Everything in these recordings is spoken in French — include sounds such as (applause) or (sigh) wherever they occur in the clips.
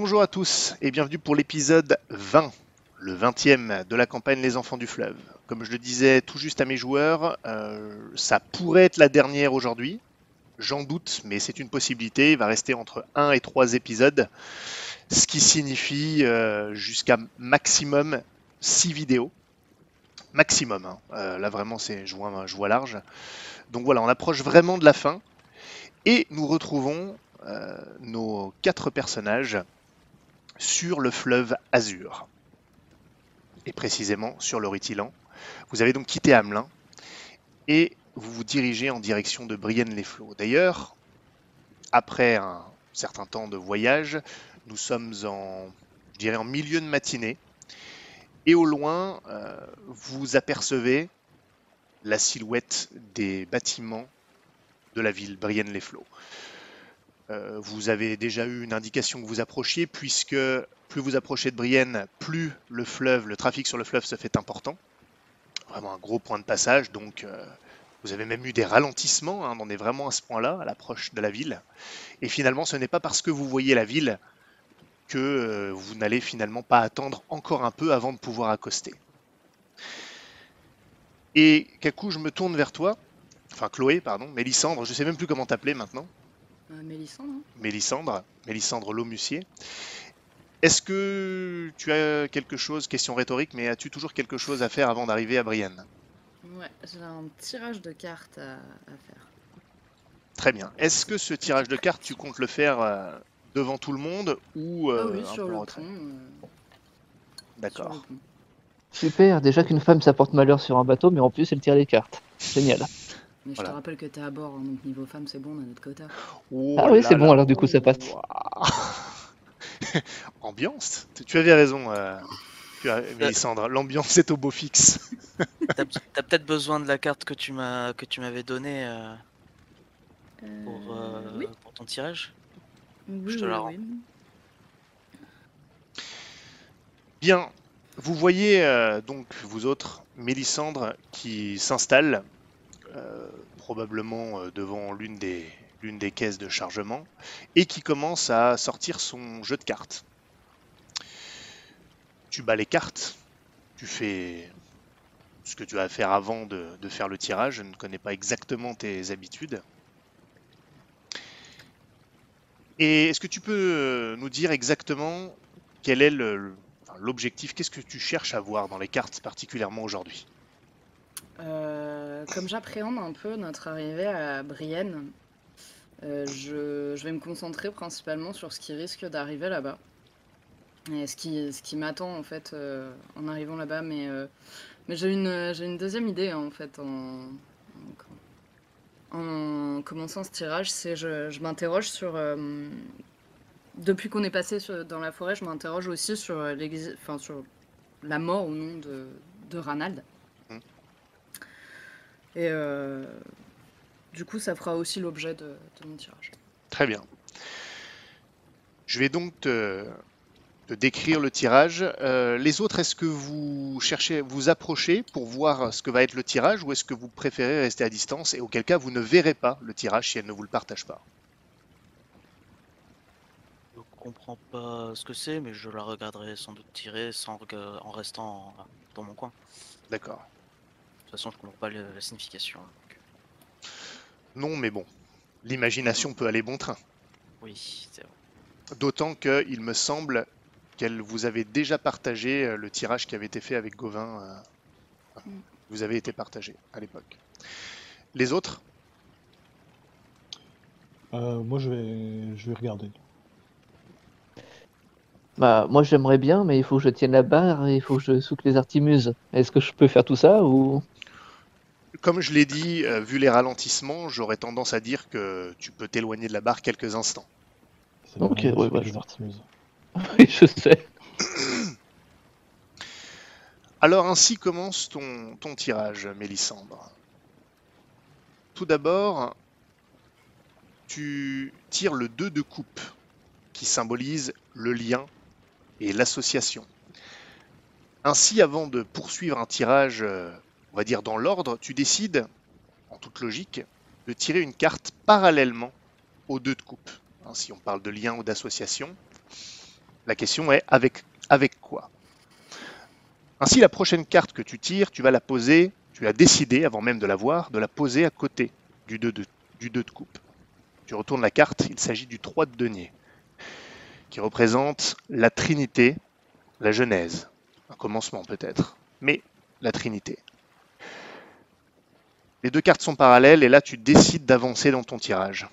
Bonjour à tous et bienvenue pour l'épisode 20, le 20e de la campagne Les Enfants du Fleuve. Comme je le disais tout juste à mes joueurs, euh, ça pourrait être la dernière aujourd'hui. J'en doute, mais c'est une possibilité. Il va rester entre 1 et 3 épisodes, ce qui signifie euh, jusqu'à maximum 6 vidéos. Maximum. hein. Euh, là vraiment, c'est je vois, large. Donc voilà, on approche vraiment de la fin. Et nous retrouvons nos quatre personnages sur le fleuve Azur. Et précisément sur le Ritilan. Vous avez donc quitté Hamelin et vous vous dirigez en direction de Brienne-les-Flots. D'ailleurs, après un certain temps de voyage, nous sommes en milieu de matinée. Et au loin, euh, vous apercevez la silhouette des bâtiments de la ville, Brienne-les-Flots. Euh, vous avez déjà eu une indication que vous approchiez, puisque plus vous approchez de Brienne, plus le trafic sur le fleuve se fait important. Vraiment un gros point de passage, donc euh, vous avez même eu des ralentissements, hein, on est vraiment à ce point-là, à l'approche de la ville. Et finalement, ce n'est pas parce que vous voyez la ville que euh, vous n'allez finalement pas attendre encore un peu avant de pouvoir accoster. Et Kaku, je me tourne vers toi, enfin Chloé, pardon, Mélissandre, je sais même plus comment t'appeler maintenant. Euh, Mélissandre hein Mélissandre, Mélissandre Lomussier. Est-ce que tu as quelque chose, question rhétorique, mais as-tu toujours quelque chose à faire avant d'arriver à Brienne? Ouais, j'ai un tirage de cartes à, à faire. Très bien. Est-ce que ce tirage de cartes, tu comptes le faire euh, devant tout le monde ou ah euh, oui, un sur peu en le retrait? pont. euh, sur D'accord. le pont. Super, déjà qu'une femme ça porte malheur sur un bateau, mais en plus elle tire les cartes. Génial. Mais je Voilà. te rappelle que t'es à bord, hein, donc niveau femme, c'est bon, on a notre quota. Oh Ah oui, c'est bon, là. alors du coup ça passe. (laughs) Ambiance. Tu- avais raison, euh, tu as- Mélissandre. L'ambiance est au beau fixe. (laughs) T'as peut-être besoin de la carte que tu m'as que tu m'avais donnée euh, pour, euh, oui, pour ton tirage? oui, je te oui, la oui. Bien, vous voyez euh, donc vous autres, Mélissandre, qui s'installe euh, probablement euh, devant l'une des, l'une des caisses de chargement et qui commence à sortir son jeu de cartes. Tu bats les cartes, tu fais ce que tu as à faire avant de, de faire le tirage. Je ne connais pas exactement tes habitudes. Et est-ce que tu peux euh, nous dire exactement quel est l'objectif Qu'est-ce que tu cherches à voir dans les cartes particulièrement aujourd'hui? Euh, comme j'appréhende un peu notre arrivée à Brienne, euh, je, vais me concentrer principalement sur ce qui risque d'arriver là-bas. Et ce qui, ce qui m'attend en fait euh, en arrivant là-bas. Mais, j'ai une, une deuxième idée en fait en, en, en commençant ce tirage. C'est je, je m'interroge sur. depuis qu'on est passé dans la forêt, je m'interroge aussi sur, la mort ou non de, de Ranald. Et euh, du coup, ça fera aussi l'objet de, de mon tirage. Très bien. Je vais donc te, te décrire le tirage. Euh, les autres, est-ce que vous cherchez, vous approchez pour voir ce que va être le tirage ou est-ce que vous préférez rester à distance et auquel cas vous ne verrez pas le tirage si elle ne vous le partage pas? Je comprends pas ce que c'est, mais je la regarderai sans doute tirer sans en restant dans mon coin. D'accord. De toute façon, je comprends pas le- la signification. donc, Non, mais bon, l'imagination peut aller bon train. oui, c'est vrai. D'autant qu'il me semble qu'elle vous avait déjà partagé euh, le tirage qui avait été fait avec Gauvin. euh, Mm. Vous avez été partagé à l'époque. Les autres? Euh, moi, je vais, je vais regarder. Bah moi j'aimerais bien, mais il faut que je tienne la barre et il faut que je souque les artimuses. Est-ce que je peux faire tout ça ou Comme je l'ai dit, euh, vu les ralentissements, j'aurais tendance à dire que tu peux t'éloigner de la barre quelques instants. C'est Ok, ouais, ouais, je-. (laughs) Oui, je sais. (coughs) Alors ainsi commence ton, ton tirage, Mélissandre. Tout d'abord, tu tires le 2 de coupe, qui symbolise le lien et l'association. Ainsi, avant de poursuivre un tirage, euh, on va dire dans l'ordre, tu décides, en toute logique, de tirer une carte parallèlement aux deux de coupe. Hein, si on parle de lien ou d'association. La question est avec, quoi? Ainsi, la prochaine carte que tu tires, tu vas la poser, tu as décidé, avant même de la voir, de la poser à côté du 2 de, du 2 de coupe. Tu retournes la carte, il s'agit du 3 de denier, qui représente la Trinité, la Genèse, un commencement peut-être, mais la Trinité. Les deux cartes sont parallèles et là tu décides d'avancer dans ton tirage.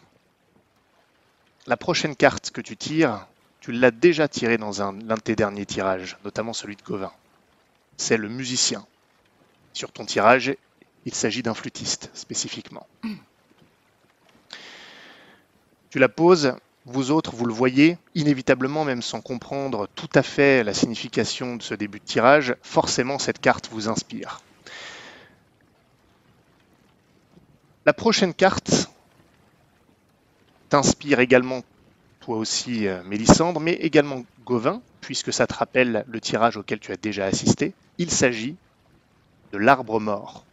La prochaine carte que tu tires, tu l'as déjà tirée dans un- l'un de tes derniers tirages, notamment celui de Gauvin. C'est le musicien. Sur ton tirage, il s'agit d'un flûtiste spécifiquement. Tu la poses, vous autres, vous le voyez, inévitablement, même sans comprendre tout à fait la signification de ce début de tirage, forcément cette carte vous inspire. La prochaine carte t'inspire également, toi aussi, euh, Mélissandre, mais également Gauvin, puisque ça te rappelle le tirage auquel tu as déjà assisté. Il s'agit de l'arbre mort.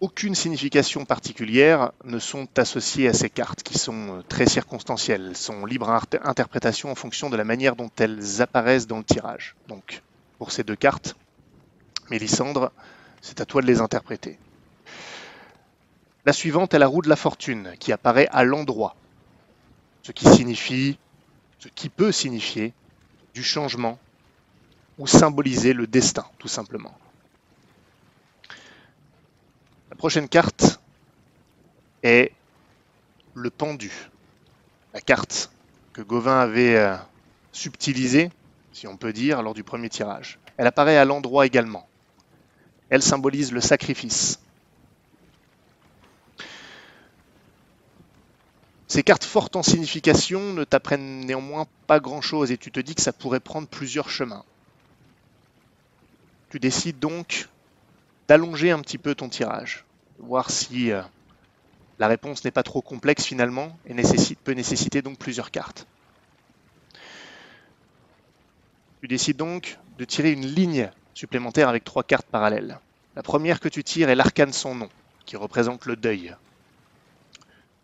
Aucune signification particulière ne sont associées à ces cartes, qui sont euh, très circonstancielles. Elles sont libres à inter- interprétation en fonction de la manière dont elles apparaissent dans le tirage. Donc, pour ces deux cartes, Mélissandre, c'est à toi de les interpréter. La suivante est la roue de la fortune, qui apparaît à l'endroit, ce qui signifie, ce qui peut signifier du changement ou symboliser le destin, tout simplement. La prochaine carte est le pendu, la carte que Gauvin avait euh, subtilisée, si on peut dire, lors du premier tirage. Elle apparaît à l'endroit également. Elle symbolise le sacrifice. Ces cartes fortes en signification ne t'apprennent néanmoins pas grand-chose et tu te dis que ça pourrait prendre plusieurs chemins. Tu décides donc d'allonger un petit peu ton tirage, voir si euh, la réponse n'est pas trop complexe finalement et peut nécessiter donc plusieurs cartes. Tu décides donc de tirer une ligne supplémentaire avec trois cartes parallèles. La première que tu tires est l'arcane sans nom, qui représente le deuil.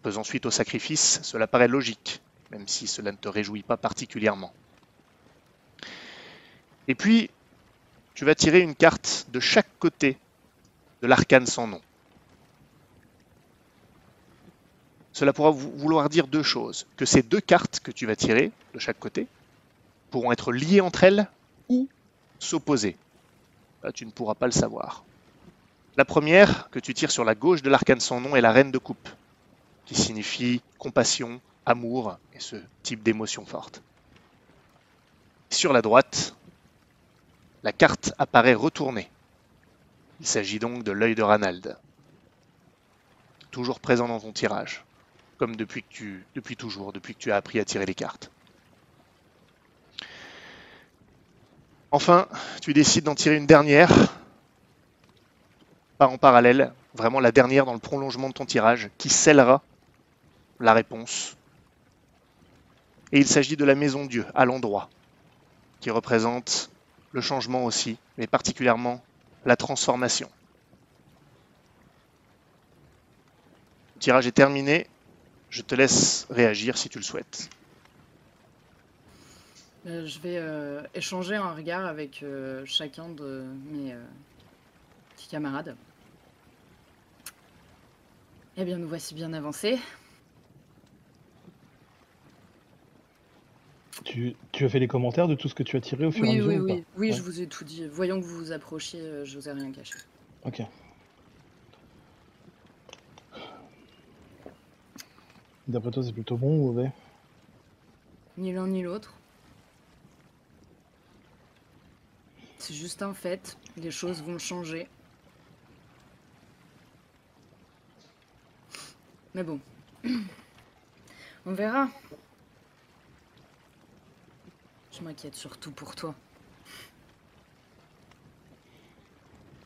Faisant suite au sacrifice, cela paraît logique, même si cela ne te réjouit pas particulièrement. Et puis, tu vas tirer une carte de chaque côté de l'arcane sans nom. Cela pourra vou- vouloir dire deux choses. Que ces deux cartes que tu vas tirer de chaque côté pourront être liées entre elles ou s'opposer. Là, tu ne pourras pas le savoir. La première, que tu tires sur la gauche de l'arcane sans nom, est la reine de coupe, qui signifie compassion, amour et ce type d'émotion forte. Sur la droite, la carte apparaît retournée. Il s'agit donc de l'œil de Ranald. Toujours présent dans ton tirage, comme depuis toujours, depuis que tu as appris à tirer les cartes. Enfin, tu décides d'en tirer une dernière, pas en parallèle, vraiment la dernière dans le prolongement de ton tirage, qui scellera la réponse. Et il s'agit de la maison Dieu, à l'endroit, qui représente le changement aussi, mais particulièrement la transformation. Le tirage est terminé. Je te laisse réagir si tu le souhaites. Euh, je vais euh, échanger un regard avec euh, chacun de mes euh, petits camarades. Eh bien, nous voici bien avancés. Tu, tu as fait les commentaires de tout ce que tu as tiré au fur et à mesure oui, ou oui. Oui, Ouais. je vous ai tout dit. Voyons que vous vous approchiez, je vous ai rien caché. Ok. D'après toi, c'est plutôt bon ou mauvais? Ni l'un ni l'autre. C'est juste un fait. Les choses vont changer. Mais bon. (clears throat) On verra. Je m'inquiète surtout pour toi.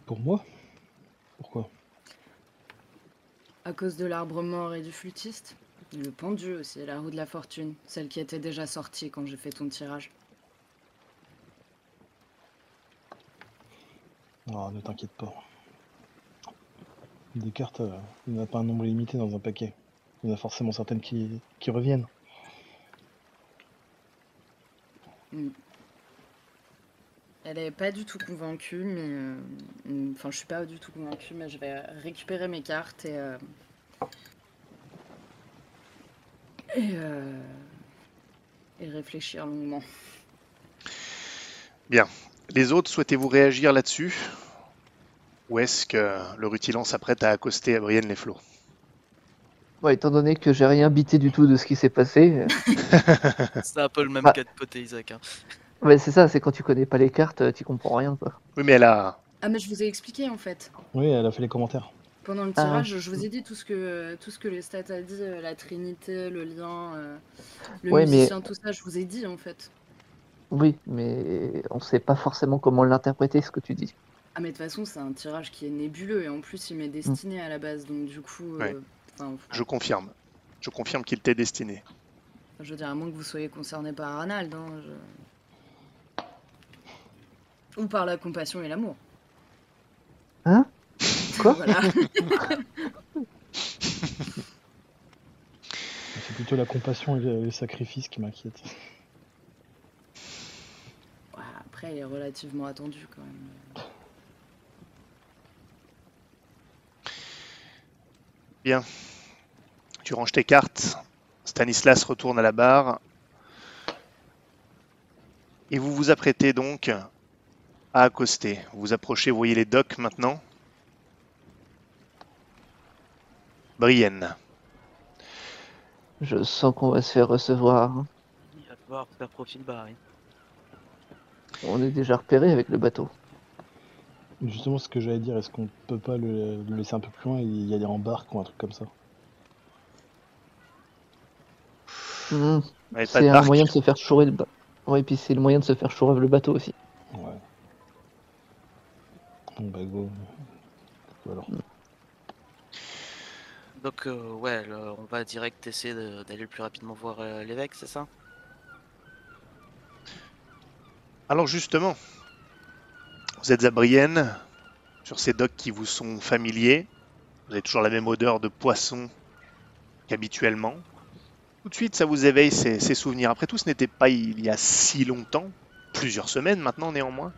Pour moi? Pourquoi? À cause de l'arbre mort et du flûtiste? Le pendu aussi, la roue de la fortune. Celle qui était déjà sortie quand j'ai fait ton tirage. Ah, ne t'inquiète pas. Des cartes, euh, il n'y en a pas un nombre limité dans un paquet. Il y en a forcément certaines qui, qui reviennent. Elle est pas du tout convaincue, mais euh, mm, enfin, je suis pas du tout convaincue, mais je vais récupérer mes cartes et euh, et, euh, et réfléchir longuement. Les autres, souhaitez-vous réagir là-dessus? Ou est-ce que le rutilant s'apprête à accoster à Brienne les flots Bon, étant donné que j'ai rien bité du tout de ce qui s'est passé, euh, (laughs) C'est un peu le même Ah. cas de côté, Isaac. hein. ouais, c'est ça, c'est quand tu connais pas les cartes, euh, tu comprends rien quoi. Oui, mais elle a. Ah, mais je vous ai expliqué en fait. Oui, elle a fait les commentaires. Pendant le Ah. tirage, je vous ai dit tout ce que tout ce que les stats a dit, euh, la trinité, le lien, euh, le Ouais, mais- musicien, tout ça, je vous ai dit en fait. Oui, mais on sait pas forcément comment l'interpréter ce que tu dis. Ah mais de toute façon c'est un tirage qui est nébuleux et en plus il m'est destiné à la base donc du coup, euh, Ouais. enfin, Je confirme. Je confirme qu'il t'est destiné. je veux dire à moins que vous soyez concerné par Arnald, hein, je- ou par la compassion et l'amour. Hein? Quoi? Voilà. (laughs) C'est plutôt la compassion et le, le sacrifice qui m'inquiètent. Après il est relativement attendu quand même. Tu ranges tes cartes. Stanislas retourne à la barre. Et vous vous apprêtez donc à accoster. Vous vous approchez, vous voyez les docks maintenant. Brienne. Je sens qu'on va se faire recevoir. Il va falloir faire profil bas. On est déjà repéré avec le bateau. Justement, ce que j'allais dire, est-ce qu'on peut pas le, le laisser un peu plus loin? Et y aller en barque ou un truc comme ça Hmm, C'est un moyen de se faire chourer le bateau. Ouais, et puis c'est le moyen de se faire chourer le bateau aussi. Ouais. Bon bah go. Go alors. Donc, euh, ouais, le- on va direct essayer d'aller le plus rapidement voir euh, l'évêque, c'est ça? Alors justement, vous êtes à Brienne, sur ces docks qui vous sont familiers. Vous avez toujours la même odeur de poisson qu'habituellement. Tout de suite, ça vous éveille ces, souvenirs. Après tout, ce n'était pas il y a si longtemps, plusieurs semaines maintenant néanmoins.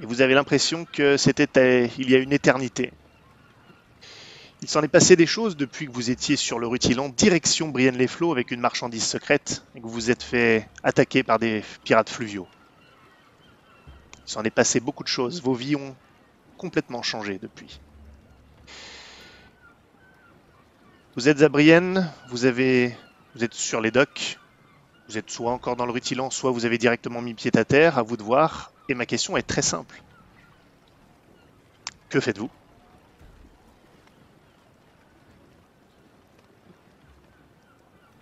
Et vous avez l'impression que c'était euh, il y a une éternité. Il s'en est passé des choses depuis que vous étiez sur le rutilant direction Brienne-les-Flots avec une marchandise secrète et que vous vous êtes fait attaquer par des pirates fluviaux. S'en est passé beaucoup de choses. Vos vies ont complètement changé depuis. Vous êtes à Brienne, vous, avez, vous êtes sur les docks, vous êtes soit encore dans le rutilant, soit vous avez directement mis pied à terre, à vous de voir. Et ma question est très simple. Que faites-vous?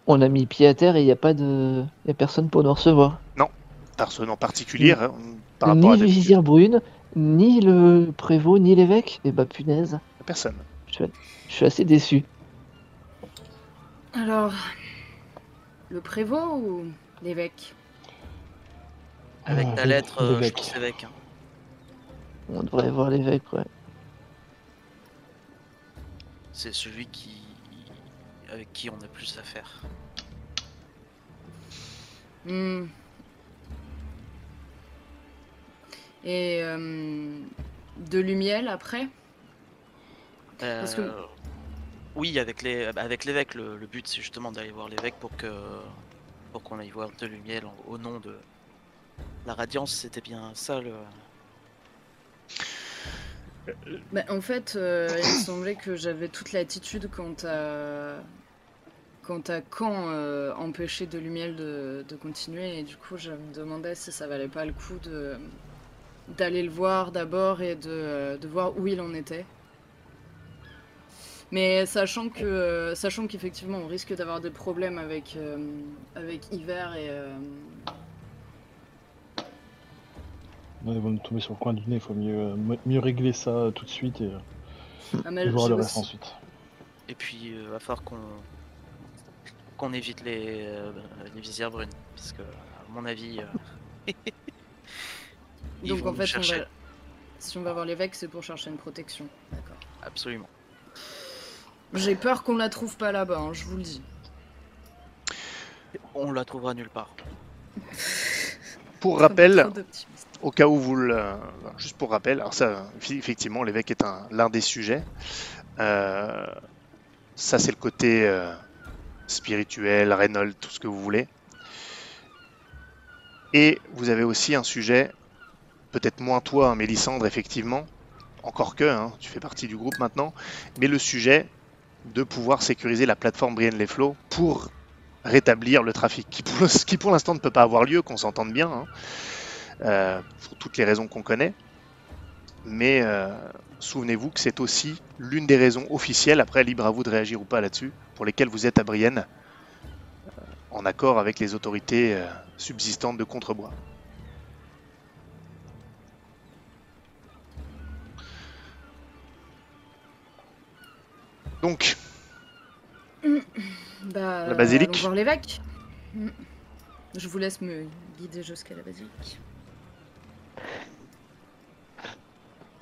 On a mis pied à terre et il n'y a pas de. y a personne pour nous recevoir. Personne en particulier hein, par ni le vizir brune, ni le prévôt, ni l'évêque. Et bah punaise, Personne. je suis, je suis assez déçu. Alors, le prévôt ou l'évêque? Avec ta lettre, euh, je pense évêque. hein. On devrait voir l'évêque, ouais. C'est celui qui avec qui on a plus à faire. Hmm. Et euh, de Lumiel après? Parce que- Euh, Oui, avec les avec l'évêque, le, le but c'est justement d'aller voir l'évêque pour que pour qu'on aille voir de lumière au nom de la radiance, c'était bien ça le. Bah, En fait, euh, il me semblait que j'avais toute l'attitude quant à quant à quand euh, empêcher de Lumiel de, de continuer et du coup je me demandais si ça valait pas le coup de d'aller le voir d'abord et de, de voir où il en était. Mais sachant que euh, sachant qu'effectivement on risque d'avoir des problèmes avec euh, avec Hiver et euh, Ouais, ils vont nous tomber sur le coin du nez, il faut mieux, euh, mieux régler ça euh, tout de suite et, euh, ah, et voir le reste aussi- ensuite. Et puis euh, va falloir qu'on qu'on évite les euh, les visières brunes, parce que à mon avis. (laughs) ils Donc vont en fait, on chercher. va... si on va voir l'évêque, c'est pour chercher une protection. D'accord. Absolument. J'ai peur qu'on la trouve pas là-bas, hein, je vous le dis. On la trouvera nulle part. (laughs) Pour rappel, au cas où vous le. Juste pour rappel, alors ça, effectivement, l'évêque est un- l'un des sujets. Euh, ça, c'est le côté euh, spirituel, Reynolds, tout ce que vous voulez. Et vous avez aussi un sujet, peut-être moins toi, hein, Mélissandre, effectivement, encore que, hein, tu fais partie du groupe maintenant, mais le sujet de pouvoir sécuriser la plateforme Brienne Les Flots pour rétablir le trafic, (laughs) qui pour, l'instant ne peut pas avoir lieu, qu'on s'entende bien. hein euh, pour toutes les raisons qu'on connaît. Mais euh, souvenez-vous que c'est aussi l'une des raisons officielles, après libre à vous de réagir ou pas là-dessus, pour lesquelles vous êtes à Brienne, euh, en accord avec les autorités subsistantes de Contrebois. Donc, (clears throat) Bah, La basilique allons voir l'évêque. Je vous laisse me guider jusqu'à la basilique.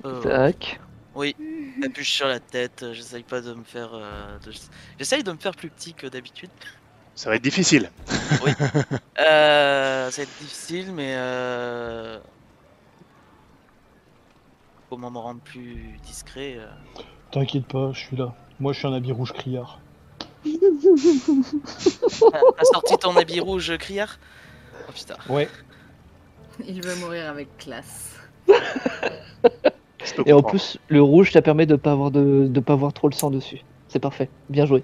Euh, Tac. oui, (clears throat) capuche sur la tête. euh, J'essaye pas de me faire. euh, de- J'essaye de me faire plus petit que d'habitude. ça va être difficile. (laughs) Euh, ça va être difficile, mais euh... comment me rendre plus discret euh. T'inquiète pas, je suis là. Moi, je suis un habit rouge criard. T'as t'as sorti ton habit rouge criard? Oh putain. Ouais. Il va mourir avec classe. Et en plus, le rouge, ça permet de pas avoir de, de pas voir trop le sang dessus. C'est parfait. Bien joué.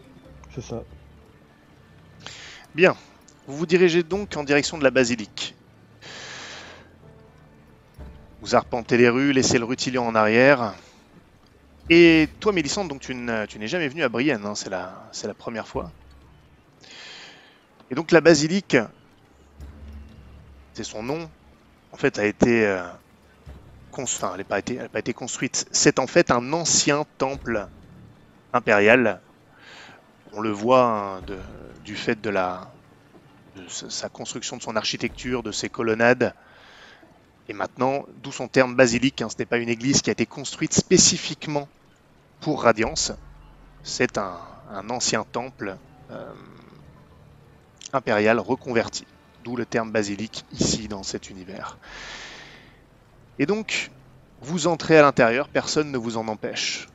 C'est ça. Bien. Vous vous dirigez donc en direction de la basilique. Vous arpentez les rues, laissez le rutilion en arrière. Et toi, Mélissande, donc tu n'es jamais venu à Brienne, hein, c'est la, première fois. Et donc la basilique, c'est son nom, en fait, a été, euh, elle n'a pas été, construite. C'est en fait un ancien temple impérial. On le voit hein, du fait de de sa construction, de son architecture, de ses colonnades. Et maintenant, d'où son terme basilique, hein, ce n'est pas une église qui a été construite spécifiquement pour Radiance, c'est un, ancien temple euh, impérial reconverti, d'où le terme basilique ici dans cet univers. Et donc, vous entrez à l'intérieur, personne ne vous en empêche.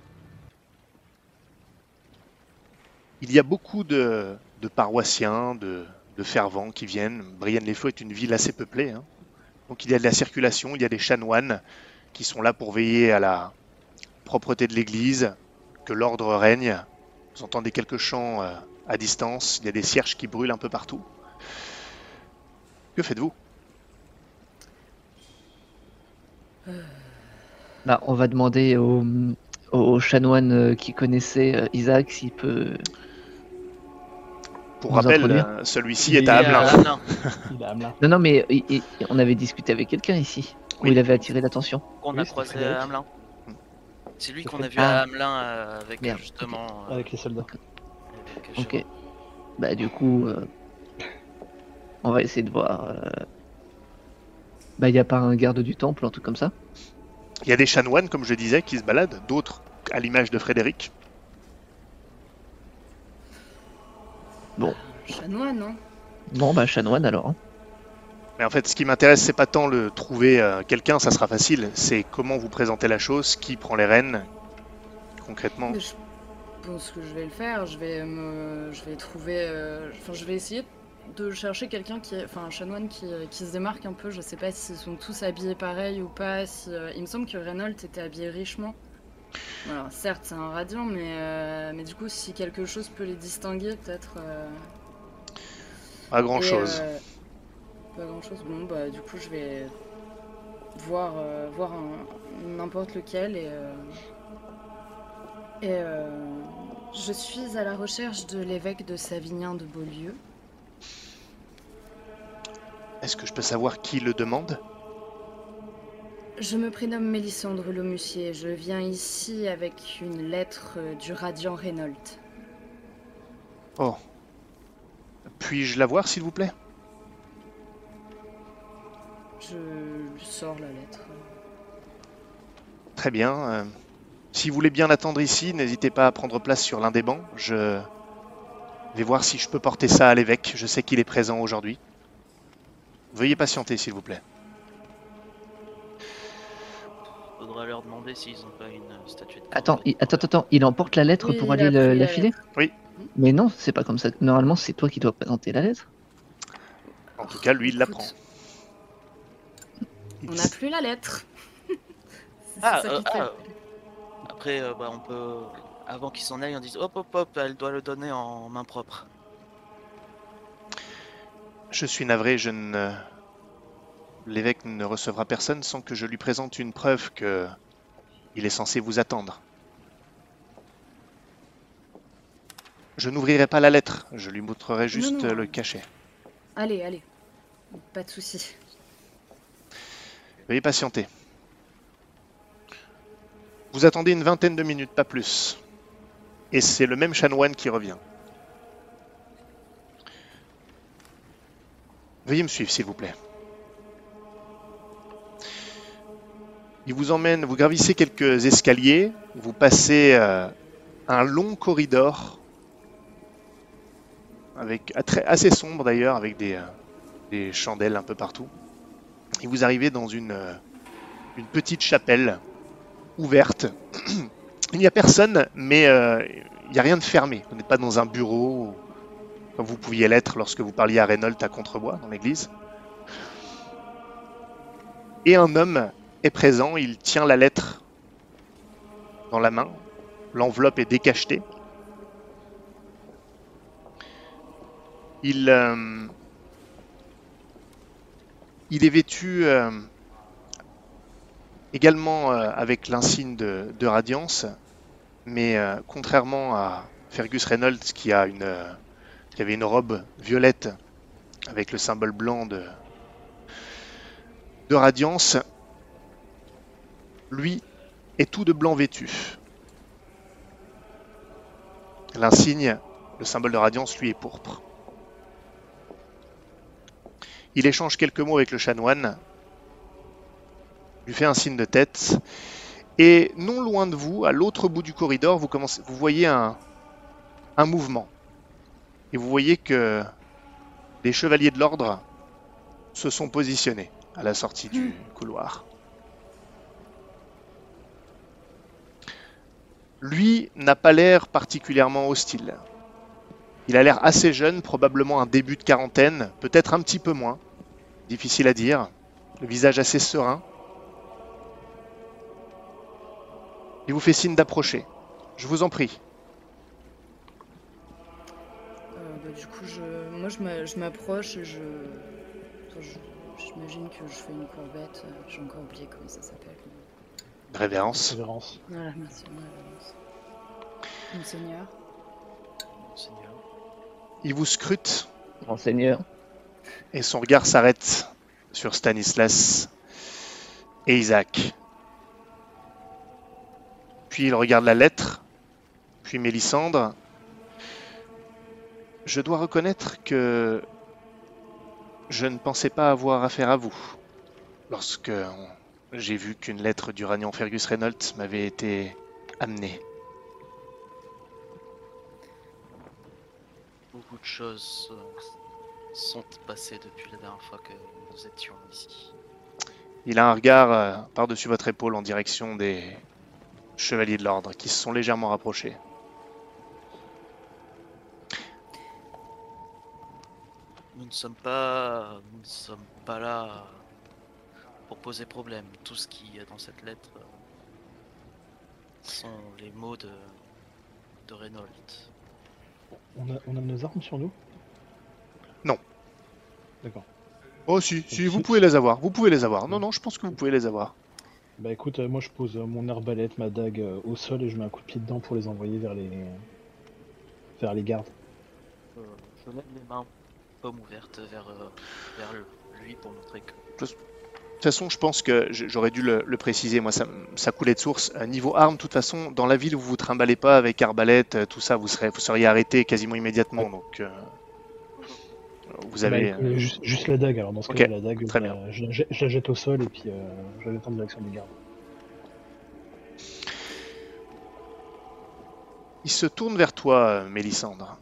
Il y a beaucoup de, paroissiens, de, fervents qui viennent. Brienne-les-Flots est une ville assez peuplée. hein. Donc il y a de la circulation, il y a des chanoines qui sont là pour veiller à la propreté de l'église, que l'ordre règne. Vous entendez quelques chants euh, à distance, il y a des cierges qui brûlent un peu partout. Que faites-vous? Bah, on va demander au, au chanoine euh, qui connaissait euh, Isaac s'il peut. Pour Vous rappel, euh, celui-ci (laughs) Il est à Hamelin. Non. Non, non, mais il- il- on avait discuté avec quelqu'un ici où Oui. il avait attiré l'attention. qu'on Oui, a croisé à Hamelin. C'est lui qu'on a vu à Ah. Hamelin euh, avec Merde, justement. euh, Avec les soldats. avec, Ok. Bah, du coup, euh, on va essayer de voir. euh, Bah, il n'y a pas un garde du temple, un truc comme ça Il y a des chanoines, comme je disais, qui se baladent, d'autres à l'image de Frédéric. Chanoine, hein Bon, bah, chanoine alors. hein. Mais en fait, ce qui m'intéresse, c'est pas tant le trouver euh, quelqu'un, ça sera facile. C'est comment vous présentez la chose, qui prend les rênes, concrètement. Mais je pense que je vais le faire. Je vais me, je vais trouver, euh, enfin, je vais essayer de chercher quelqu'un qui, est... enfin, un chanoine qui, qui se démarque un peu. Je sais pas s'ils sont tous habillés pareil ou pas. Si, euh, il me semble que Reynolds était habillé richement. Alors, certes, c'est un radiant, mais, euh, mais du coup, si quelque chose peut les distinguer, peut-être. euh, Pas grand et, chose. euh, pas grand chose. Bon, bah, du coup, je vais voir, voir n'importe lequel et. et je suis à la recherche de l'évêque de Savinien de Beaulieu. Est-ce que je peux savoir qui le demande? Je me prénomme Mélissandre Lomussier. Je viens ici avec une lettre euh, du radiant Reynolds. Oh. Puis-je la voir, s'il vous plaît? Je sors la lettre. Très bien. euh, Si vous voulez bien l'attendre ici, n'hésitez pas à prendre place sur l'un des bancs. Je vais voir si je peux porter ça à l'évêque. Je sais qu'il est présent aujourd'hui. Veuillez patienter, s'il vous plaît. Faudra leur demander s'ils ont pas une euh, statuette. Attends, il, attends, attends, il emporte la lettre Oui, pour aller la la filer. Oui. Mais non, c'est pas comme ça. Normalement, c'est toi qui dois présenter la lettre. En tout cas, lui, il la prend. On n'a plus la lettre. (laughs) Ah, ça euh, ah. Après, euh, bah, on peut. Avant qu'ils s'en aillent, on dit hop hop hop, elle doit le donner en main propre. Je suis navré, je ne. L'évêque ne recevra personne sans que je lui présente une preuve que. Il est censé vous attendre. Je n'ouvrirai pas la lettre, je lui montrerai juste non. le cachet. Allez, allez. Pas de souci. Veuillez patienter. Vous attendez une vingtaine de minutes, pas plus. Et c'est le même chanoine qui revient. Veuillez me suivre, s'il vous plaît. Il vous emmène, vous gravissez quelques escaliers, vous passez euh, un long corridor, avec, assez sombre d'ailleurs, avec des, euh, des chandelles un peu partout. Et vous arrivez dans une, euh, petite chapelle ouverte. (clears throat) Il n'y a personne, mais il n'y a rien de fermé. Vous n'êtes pas dans un bureau, comme vous pouviez l'être lorsque vous parliez à Reynolds à Contrebois, dans l'église. Et un homme est présent, il tient la lettre dans la main. L'enveloppe est décachetée. Il, euh, est vêtu euh, également euh, avec l'insigne de, Radiance, mais contrairement à Fergus Reynolds qui, a une, avait une robe violette avec le symbole blanc de Radiance, lui est tout de blanc vêtu. L'insigne, le symbole de Radiance, lui est pourpre. Il échange quelques mots avec le chanoine, lui fait un signe de tête, et non loin de vous, à l'autre bout du corridor, vous, commencez, vous voyez un, un mouvement. Et vous voyez que les chevaliers de l'ordre se sont positionnés à la sortie du couloir. Lui n'a pas l'air particulièrement hostile. Il a l'air assez jeune, probablement un début de quarantaine, peut-être un petit peu moins. Difficile à dire. Le visage assez serein. Il vous fait signe d'approcher. Je vous en prie. Euh, bah, du coup, je... moi, je m'a- je m'approche et je... J'imagine que je fais une courbette. J'ai encore oublié comment ça s'appelle. Révérence. Persévérance. Voilà, merci. Monseigneur. Seigneur. Il vous scrute Monseigneur. et son regard s'arrête sur Stanislas et Isaac. Puis il regarde la lettre, puis Mélissandre. Je dois reconnaître que je ne pensais pas avoir affaire à vous lorsque j'ai vu qu'une lettre du Ragnan Fergus Reynolds m'avait été amenée. Beaucoup de choses euh, sont passées depuis la dernière fois que nous étions ici. Il a un regard euh, par-dessus votre épaule en direction des chevaliers de l'ordre qui se sont légèrement rapprochés. Nous ne sommes pas, nous ne sommes pas là pour poser problème. Tout ce qui est dans cette lettre euh, sont les mots de, de Reynolds. On a, on a nos armes sur nous Non. D'accord. Oh si, si, vous pouvez les avoir, vous pouvez les avoir. Non, non, je pense que vous pouvez les avoir. Bah écoute, euh, moi je pose euh, mon arbalète, ma dague euh, au sol et je mets un coup de pied dedans pour les envoyer vers les vers les gardes. Euh, je lève les mains, paumes ouvertes vers, euh, vers le- lui pour montrer que toute façon, je pense que j'aurais dû le, le préciser, moi ça, coulait de source. Euh, niveau armes, de toute façon, dans la ville, vous vous trimballez pas avec arbalète, euh, tout ça, vous, serez, vous seriez arrêté quasiment immédiatement. Donc, euh, vous avez... Bah, euh, juste, juste la dague alors dans ce cas la dague, très je, la- bien. je, la jette- je la jette au sol et puis euh, je la jette en direction des gardes. Il se tourne vers toi, Mélissandre.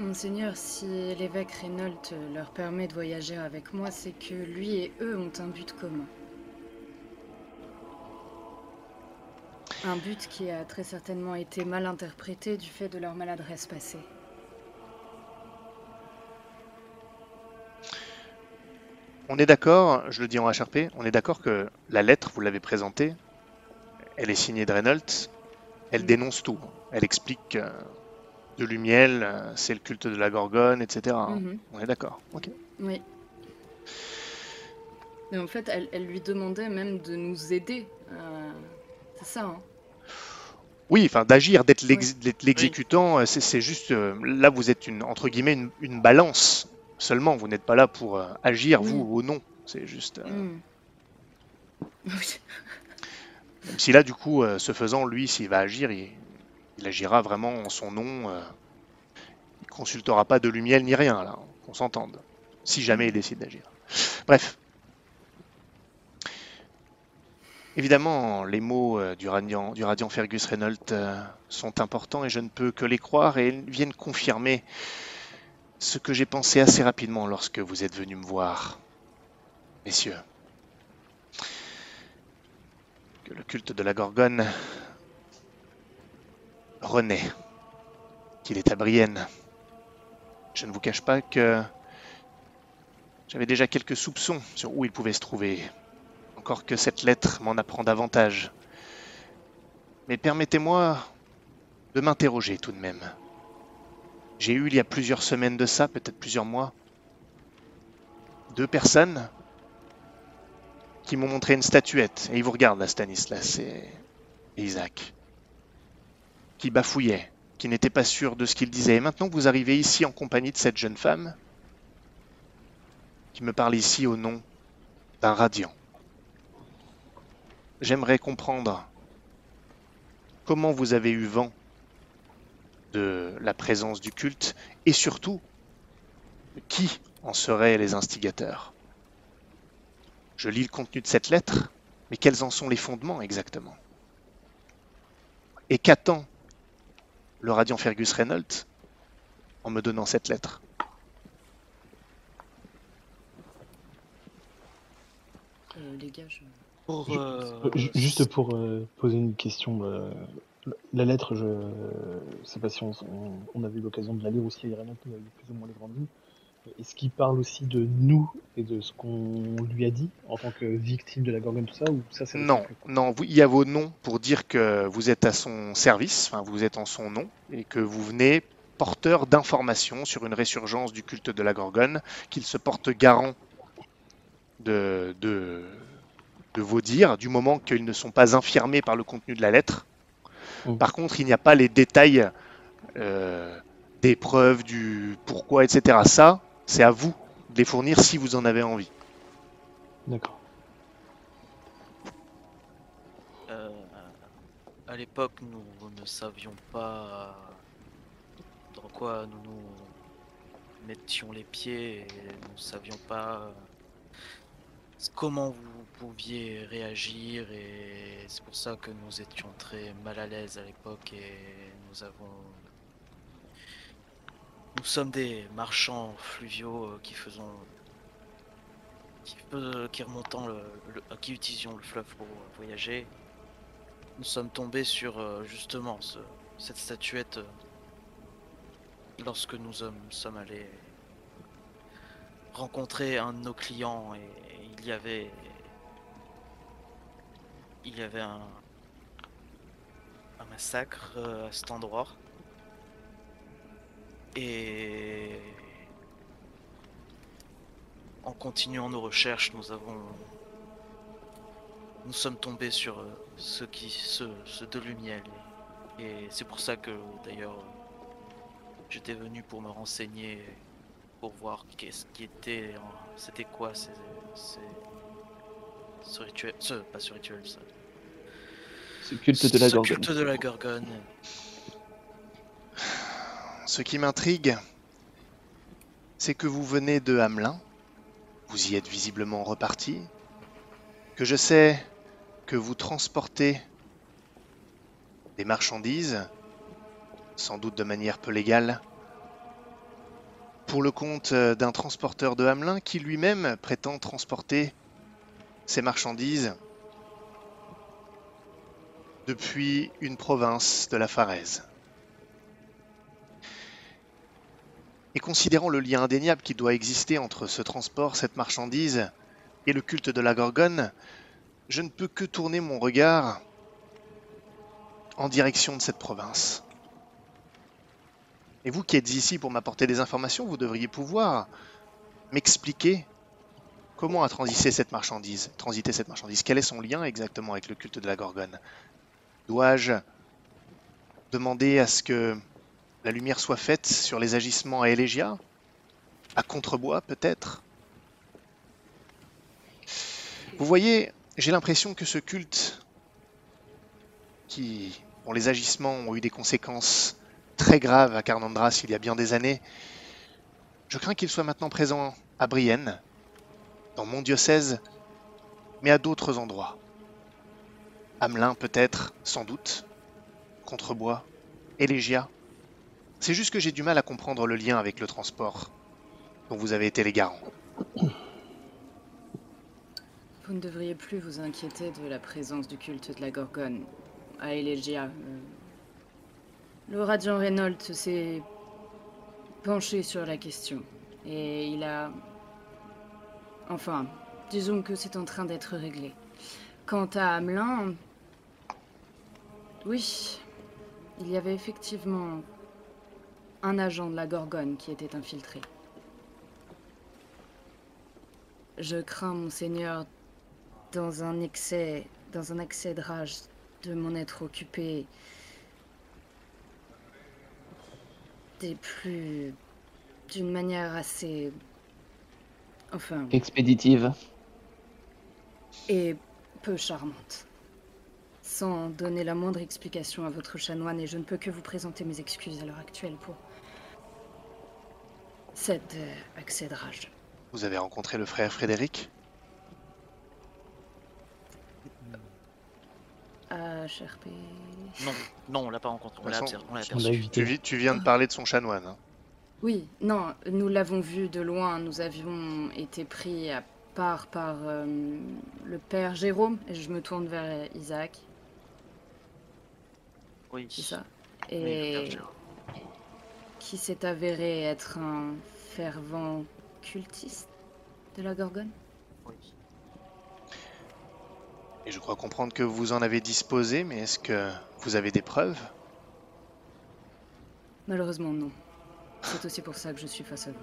Monseigneur, si l'évêque Reynolds leur permet de voyager avec moi, c'est que lui et eux ont un but commun. Un but qui a très certainement été mal interprété du fait de leur maladresse passée. On est d'accord, je le dis en HRP, on est d'accord que la lettre, vous l'avez présentée, elle est signée de Reynolds, elle Mm. dénonce tout. Elle explique euh, de Lumiel, euh, c'est le culte de la Gorgone, etc. Mhm. On est d'accord. Ok. Oui. Mais en fait, elle, elle lui demandait même de nous aider. euh, C'est ça, hein Oui, enfin d'agir, d'être l'ex- d'être l'exécutant, euh, c'est juste euh, là vous êtes une entre guillemets une, une balance seulement. Vous n'êtes pas là pour euh, agir Oui. vous au nom. C'est juste. Mm. (laughs) Oui. Même si là du coup, ce faisant, lui, s'il va agir, il, il agira vraiment en son nom. euh, il consultera pas de Lumiel ni rien là. Qu'on s'entende. Si jamais il décide d'agir. Bref. Évidemment, les mots euh, du radiant, du radiant Fergus Reynolds euh, sont importants et je ne peux que les croire et ils viennent confirmer ce que j'ai pensé assez rapidement lorsque vous êtes venus me voir, messieurs. Que le culte de la Gorgone renaît, qu'il est à Brienne. Je ne vous cache pas que j'avais déjà quelques soupçons sur où il pouvait se trouver. Encore que cette lettre m'en apprend davantage. Mais permettez-moi de m'interroger tout de même. J'ai eu il y a plusieurs semaines de ça, peut-être plusieurs mois, deux personnes qui m'ont montré une statuette. Et ils vous regardent là, Stanislas et et Isaac. Qui bafouillaient, qui n'étaient pas sûrs de ce qu'ils disaient. Et maintenant que vous arrivez ici en compagnie de cette jeune femme, qui me parle ici au nom d'un radiant. J'aimerais comprendre comment vous avez eu vent de la présence du culte et surtout qui en seraient les instigateurs. Je lis le contenu de cette lettre, mais quels en sont les fondements exactement? Et qu'attend le radiant Fergus Reynolds en me donnant cette lettre Euh, les gars, je... Pour, Ju- euh, ju- Juste pour euh, poser une question, euh, la lettre, je sais pas si on, on- on avait eu l'occasion de la lire aussi, Irène a eu plus ou moins les grandes lignes. Est-ce qu'il parle aussi de nous et de ce qu'on lui a dit en tant que victime de la Gorgone, tout ça, ou ça c'est Non, non, vous- il y a vos noms pour dire que vous êtes à son service, enfin vous êtes en son nom, et que vous venez porteur d'informations sur une résurgence du culte de la Gorgone, qu'il se porte garant de, de, de vos dires, du moment qu'ils ne sont pas infirmés par le contenu de la lettre. Mm. Par contre, il n'y a pas les détails euh, des preuves, du pourquoi, etc. Ça, c'est à vous de les fournir si vous en avez envie. D'accord. Euh, à l'époque, nous ne savions pas dans quoi nous nous mettions les pieds et nous ne savions pas euh, comment vous pouviez réagir et c'est pour ça que nous étions très mal à l'aise à l'époque et nous avons nous sommes des marchands fluviaux euh, qui faisons qui, qui remontant le, le- qui utilisions le fleuve pour voyager. Nous sommes tombés sur euh, justement ce- cette statuette euh, lorsque nous sommes, allés rencontrer un de nos clients et il y avait il y avait un, un massacre euh, à cet endroit et en continuant nos recherches nous avons nous sommes tombés sur euh, ce qui ce, ce de Lumiel et c'est pour ça que d'ailleurs j'étais venu pour me renseigner pour voir qu'est-ce qui était c'était quoi ces, ces- ce rituel ce pas ce rituel ça. Ce culte de la ce gorgone. culte de la gorgone Ce qui m'intrigue, c'est que vous venez de Hamelin, vous y êtes visiblement reparti, que je sais que vous transportez des marchandises sans doute de manière peu légale, pour le compte d'un transporteur de Hamelin qui lui-même prétend transporter ses marchandises depuis une province de la Pharaise. Et considérant le lien indéniable qui doit exister entre ce transport, cette marchandise et le culte de la Gorgone, je ne peux que tourner mon regard en direction de cette province. Et vous qui êtes ici pour m'apporter des informations, vous devriez pouvoir m'expliquer comment a transité cette marchandise, transité cette marchandise. Quel est son lien exactement avec le culte de la Gorgone? Dois-je demander à ce que la lumière soit faite sur les agissements à Elégia À Contrebois peut-être? Vous voyez, j'ai l'impression que ce culte, qui, dont les agissements ont eu des conséquences très graves à Carnandras il y a bien des années, je crains qu'il soit maintenant présent à Brienne, dans mon diocèse, mais à d'autres endroits. Hamelin peut-être, sans doute, Contrebois, Elégia. C'est juste que j'ai du mal à comprendre le lien avec le transport dont vous avez été les garants. Vous ne devriez plus vous inquiéter de la présence du culte de la Gorgone à Elegia. Euh, Le radiant Reynolds s'est penché sur la question et il a... Enfin, disons que c'est en train d'être réglé. Quant à Hamelin... Oui, il y avait effectivement un agent de la Gorgone qui était infiltré. Je crains, monseigneur, dans un excès, dans un excès de rage, de m'en être occupé des plus, d'une manière assez, enfin, Expéditive. et peu charmante. Sans donner la moindre explication à votre chanoine, et je ne peux que vous présenter mes excuses à l'heure actuelle pour cet euh, accès de rage. Vous avez rencontré le frère Frédéric HRP. Non, non, on l'a pas rencontré. On l'a aperçu- tu, viens de parler de son chanoine. hein. Oui, non, nous l'avons vu de loin. Nous avions été pris à part par euh, le père Jérôme, et je me tourne vers Isaac, Oui. c'est ça Oui, le Et père. Qui s'est avéré être un fervent cultiste de la Gorgone? Oui. Et je crois comprendre que vous en avez disposé, mais est-ce que vous avez des preuves? Malheureusement, non. C'est aussi pour ça que je suis face à vous.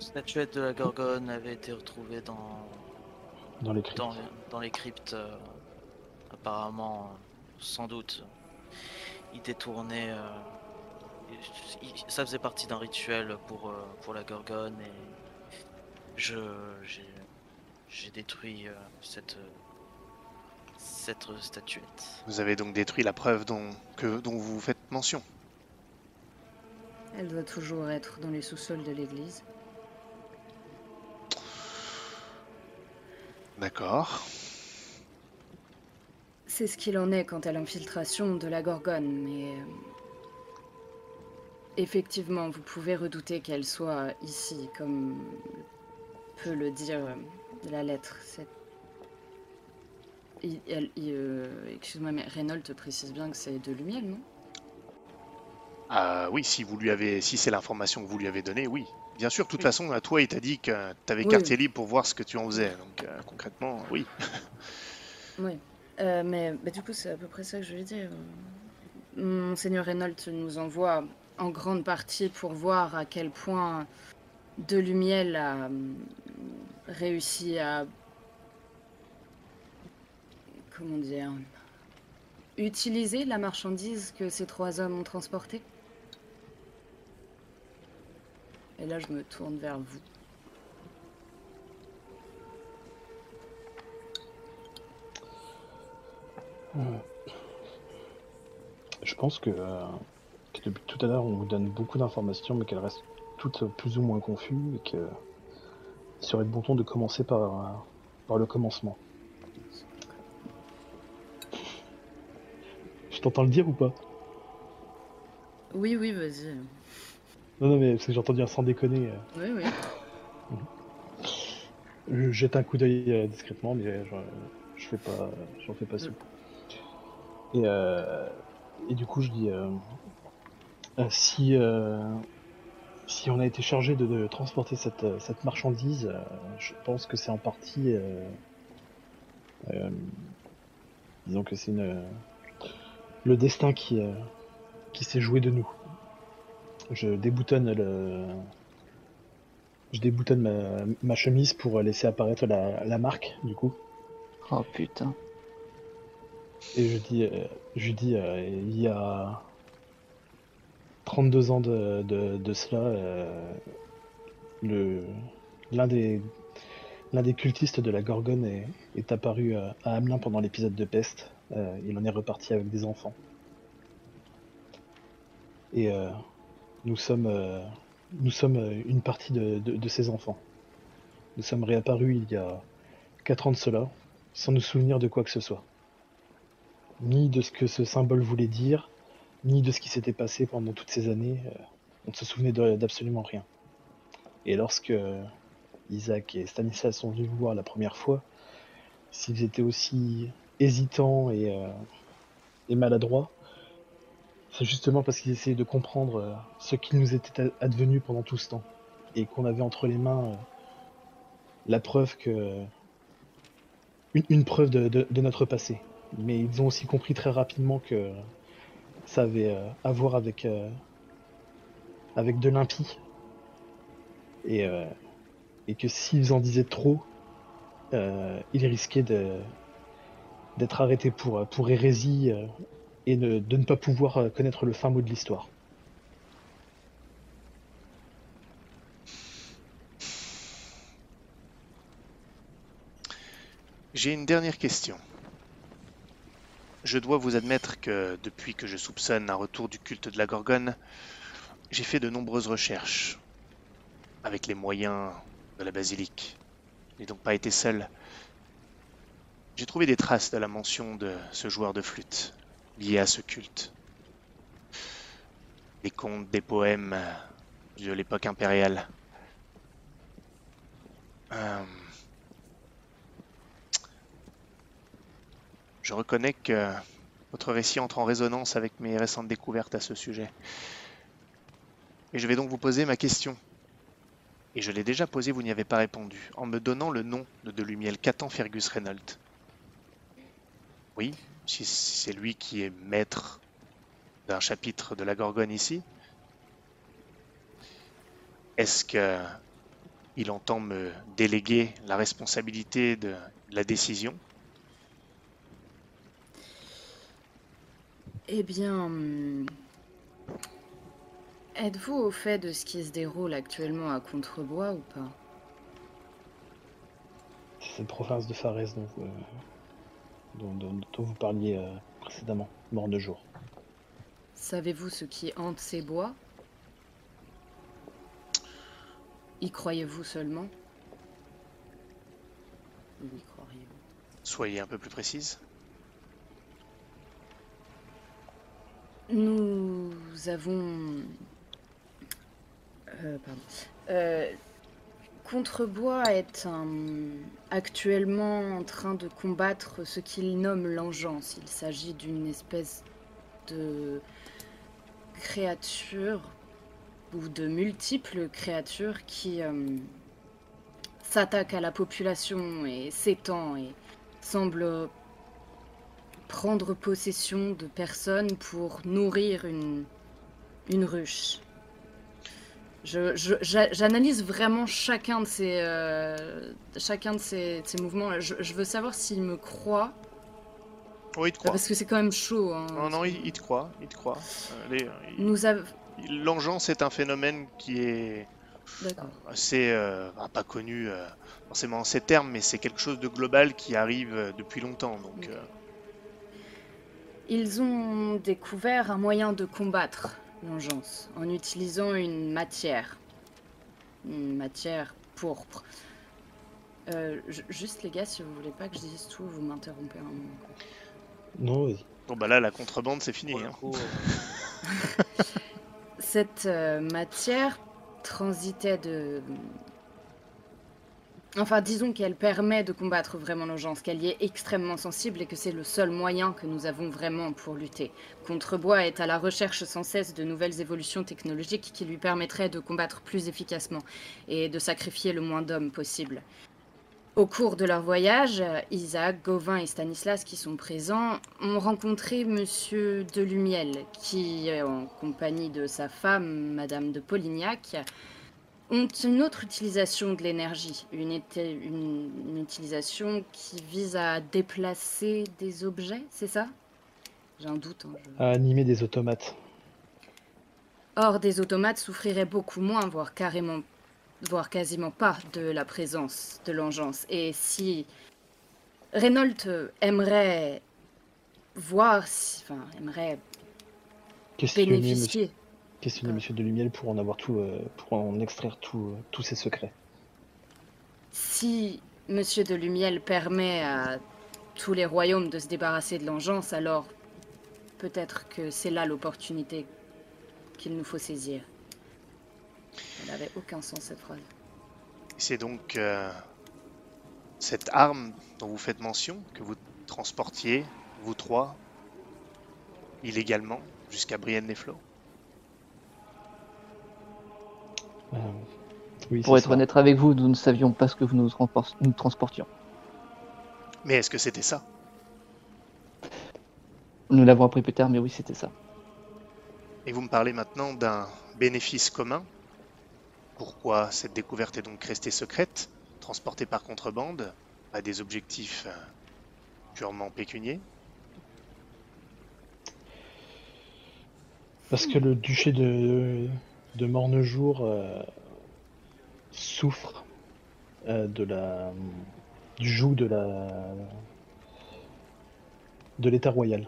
La statuette de la Gorgone avait été retrouvée dans, dans les cryptes. dans, dans les cryptes. euh, apparemment, sans doute, il détournait. euh, ça faisait partie d'un rituel pour, euh, pour la Gorgone et je j'ai j'ai détruit euh, cette euh, cette statuette. Vous avez donc détruit la preuve dont, que, dont vous faites mention. Elle doit toujours être dans les sous-sols de l'église. D'accord. C'est ce qu'il en est quant à l'infiltration de la Gorgone, mais... euh, Effectivement, vous pouvez redouter qu'elle soit ici, comme peut le dire euh, la lettre. Euh, Excuse-moi, mais Reynolds te précise bien que c'est de Lumiel, non? Ah oui, si vous lui avez, si c'est l'information que vous lui avez donnée, oui. Bien sûr, de toute Oui. façon, à toi, il t'a dit que tu avais Oui. quartier libre pour voir ce que tu en faisais. Donc euh, concrètement, oui. (laughs) Oui. Euh, mais bah, du coup, c'est à peu près ça que je voulais dire. Monseigneur Reynolds nous envoie en grande partie pour voir à quel point De Lumiel a hum, réussi à. Comment dire Utiliser la marchandise que ces trois hommes ont transportée. Et là, je me tourne vers vous. Je pense que, euh, que depuis tout à l'heure, on vous donne beaucoup d'informations, mais qu'elles restent toutes plus ou moins confuses, et que il serait bon ton de commencer par, euh, par le commencement. Je t'entends le dire ou pas? Oui, oui, vas-y. Non, non, mais parce que j'ai entendu un sans déconner. euh, Oui, oui. Je jette un coup d'œil euh, discrètement, mais je, je fais pas, j'en fais pas sous. Et, euh, et du coup, je dis euh, si euh, si on a été chargé de, de transporter cette, euh, cette marchandise, euh, je pense que c'est en partie, euh, euh, disons que c'est une le destin qui euh, qui s'est joué de nous. Je déboutonne le je déboutonne ma, ma chemise pour laisser apparaître la, la marque, du coup. Oh putain. Et je dis, euh, je lui dis euh, il y a 32 ans de, cela, euh, l'un des, cultistes de la Gorgone est, apparu euh, à Hamelin pendant l'épisode de Peste. Euh, il en est reparti avec des enfants. Et nous sommes, une partie de, de, de ces enfants. Nous sommes réapparus il y a 4 ans de cela, sans nous souvenir de quoi que ce soit ni de ce que ce symbole voulait dire, ni de ce qui s'était passé pendant toutes ces années. euh, on ne se souvenait d'absolument rien. Et lorsque Isaac et Stanislas sont venus vous voir la première fois, s'ils étaient aussi hésitants et, euh, maladroits, c'est justement parce qu'ils essayaient de comprendre euh, ce qui nous était advenu pendant tout ce temps. Et qu'on avait entre les mains euh, la preuve que. Une, preuve de notre passé mais ils ont aussi compris très rapidement que ça avait euh, à voir avec euh, avec de l'impie et euh, et que s'ils en disaient trop, euh, ils risquaient d'être arrêtés pour hérésie euh, et de ne pas pouvoir euh, connaître le fin mot de l'histoire. J'ai une dernière question. Je dois vous admettre que depuis que je soupçonne un retour du culte de la Gorgone, j'ai fait de nombreuses recherches avec les moyens de la basilique. Je n'ai donc pas été seul. J'ai trouvé des traces de la mention de ce joueur de flûte lié à ce culte. Des contes, des poèmes de l'époque impériale. Euh, Je reconnais que votre récit entre en résonance avec mes récentes découvertes à ce sujet. Et je vais donc vous poser ma question. Et je l'ai déjà posée, vous n'y avez pas répondu, en me donnant le nom de Delumiel Catan Fergus Reynolds? Oui, si si c'est lui qui est maître d'un chapitre de la Gorgone ici, est-ce que il entend me déléguer la responsabilité de la décision? Eh bien, hum, êtes-vous au fait de ce qui se déroule actuellement à Contrebois ou pas? C'est cette province de Fares dont vous, euh, dont, dont- dont vous parliez euh, précédemment, mort de jour. Savez-vous ce qui hante ces bois? Y croyez-vous seulement? Ou y croiriez-vous Soyez un peu plus précise. Nous avons. Euh. Euh, Contrebois est actuellement en train de combattre ce qu'il nomme l'engeance. Il s'agit d'une espèce de créature ou de multiples créatures qui euh, s'attaquent à la population et s'étend et semble prendre possession de personnes pour nourrir une, une ruche. Je- je- J'analyse vraiment chacun de ces, euh, chacun de ces, de ces mouvements. Je, je veux savoir s'il me croit, Oui, il te croit. parce que c'est quand même chaud. hein. Non, non, il, il te croit, il te croit. Euh, les- il- Nous avons... L'engeance est un phénomène qui est assez, euh, bah, pas connu euh, forcément en ces termes, mais c'est quelque chose de global qui arrive euh, depuis longtemps. Donc, euh, Ils ont découvert un moyen de combattre l'engeance en utilisant une matière. Une matière pourpre. Euh, ju- juste les gars, si vous voulez pas que je dise tout, vous m'interrompez un moment. Non, vas-y. bon, bah là, la contrebande, c'est fini. Hein. (laughs) cette euh, matière transitait de... Enfin, disons qu'elle permet de combattre vraiment l'urgence, qu'elle y est extrêmement sensible et que c'est le seul moyen que nous avons vraiment pour lutter. Contrebois est à la recherche sans cesse de nouvelles évolutions technologiques qui lui permettraient de combattre plus efficacement et de sacrifier le moins d'hommes possible. Au cours de leur voyage, Isaac, Gauvin et Stanislas, qui sont présents, ont rencontré Monsieur Delumiel, qui, en compagnie de sa femme, Madame de Polignac, ont une autre utilisation de l'énergie, une, été- une- une utilisation qui vise à déplacer des objets, c'est ça? J'ai un doute. hein, je- À animer des automates. Or, des automates souffriraient beaucoup moins, voire carrément, voire quasiment pas de la présence de l'engeance. Et si Renault aimerait voir, si- enfin, aimerait bénéficier questionner monsieur Delumiel pour en avoir tout, euh, pour en extraire tout, euh, tous ses secrets. Si Monsieur de Lumiel permet à tous les royaumes de se débarrasser de l'engeance, alors peut-être que c'est là l'opportunité qu'il nous faut saisir. Elle n'avait aucun sens cette phrase. C'est donc euh, cette arme dont vous faites mention que vous transportiez, vous trois, illégalement, jusqu'à Brienne-les-Flots. Euh, oui, Pour être ça. honnête avec vous, nous ne savions pas ce que vous nous, nous transportions. Mais est-ce que c'était ça? Nous l'avons appris plus tard, mais oui, c'était ça. Et vous me parlez maintenant d'un bénéfice commun Pourquoi cette découverte est donc restée secrète, transportée par contrebande, à des objectifs euh, purement pécuniers? Parce que le duché de, de Mornejour euh, souffre euh, de la, du joug de la de l'État royal.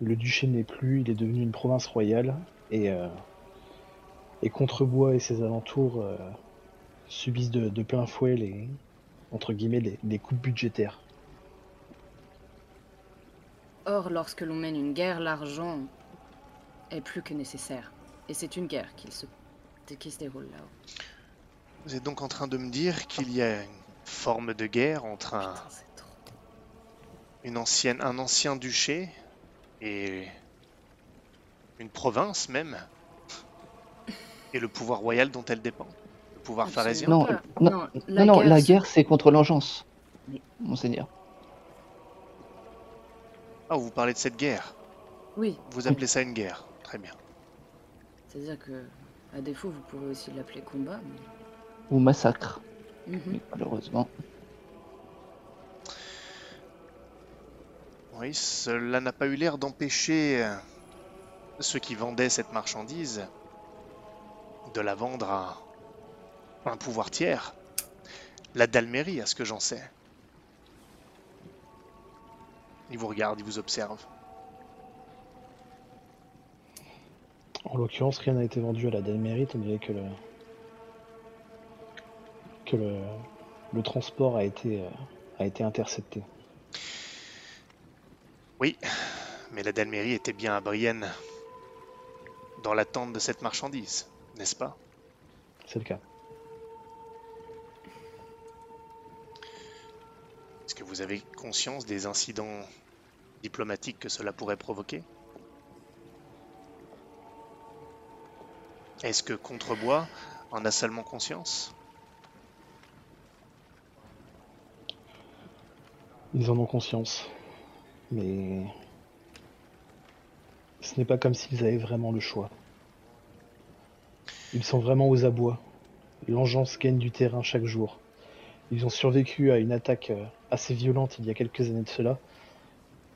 Le duché n'est plus, il est devenu une province royale et, euh, Contrebois et ses alentours subissent de, plein fouet les entre guillemets les coupes budgétaires. Or, lorsque l'on mène une guerre, l'argent est plus que nécessaire. Et c'est une guerre qui se, qui se déroule là-haut. Vous êtes donc en train de me dire qu'il y a une forme de guerre entre un, Putain, c'est trop. une ancienne, un ancien duché et une province même, (laughs) et le pouvoir royal dont elle dépend, le pouvoir pharésien. Absolument Non, pas. non, la non, non, la guerre, c'est contre l'engeance, Mais- monseigneur. Ah, vous parlez de cette guerre. Oui, Vous appelez ça une guerre. Très bien. C'est-à-dire que, à défaut, vous pouvez aussi l'appeler combat. mais- Ou massacre, Mhm. mais malheureusement. Oui, cela n'a pas eu l'air d'empêcher euh, ceux qui vendaient cette marchandise de la vendre à un pouvoir tiers. La Dalmérie, à ce que j'en sais. Il vous regarde, il vous observe. En l'occurrence, rien n'a été vendu à la Dalmérie, étant donné que le que le, le transport a été euh, a été intercepté. Oui, mais la Dalmérie était bien à Brienne, dans l'attente de cette marchandise, n'est-ce pas? C'est le cas. Est-ce que vous avez conscience des incidents diplomatiques que cela pourrait provoquer? Est-ce que Contrebois en a seulement conscience? Ils en ont conscience, mais ce n'est pas comme s'ils avaient vraiment le choix. Ils sont vraiment aux abois. L'engeance gagne du terrain chaque jour. Ils ont survécu à une attaque euh, assez violente il y a quelques années de cela,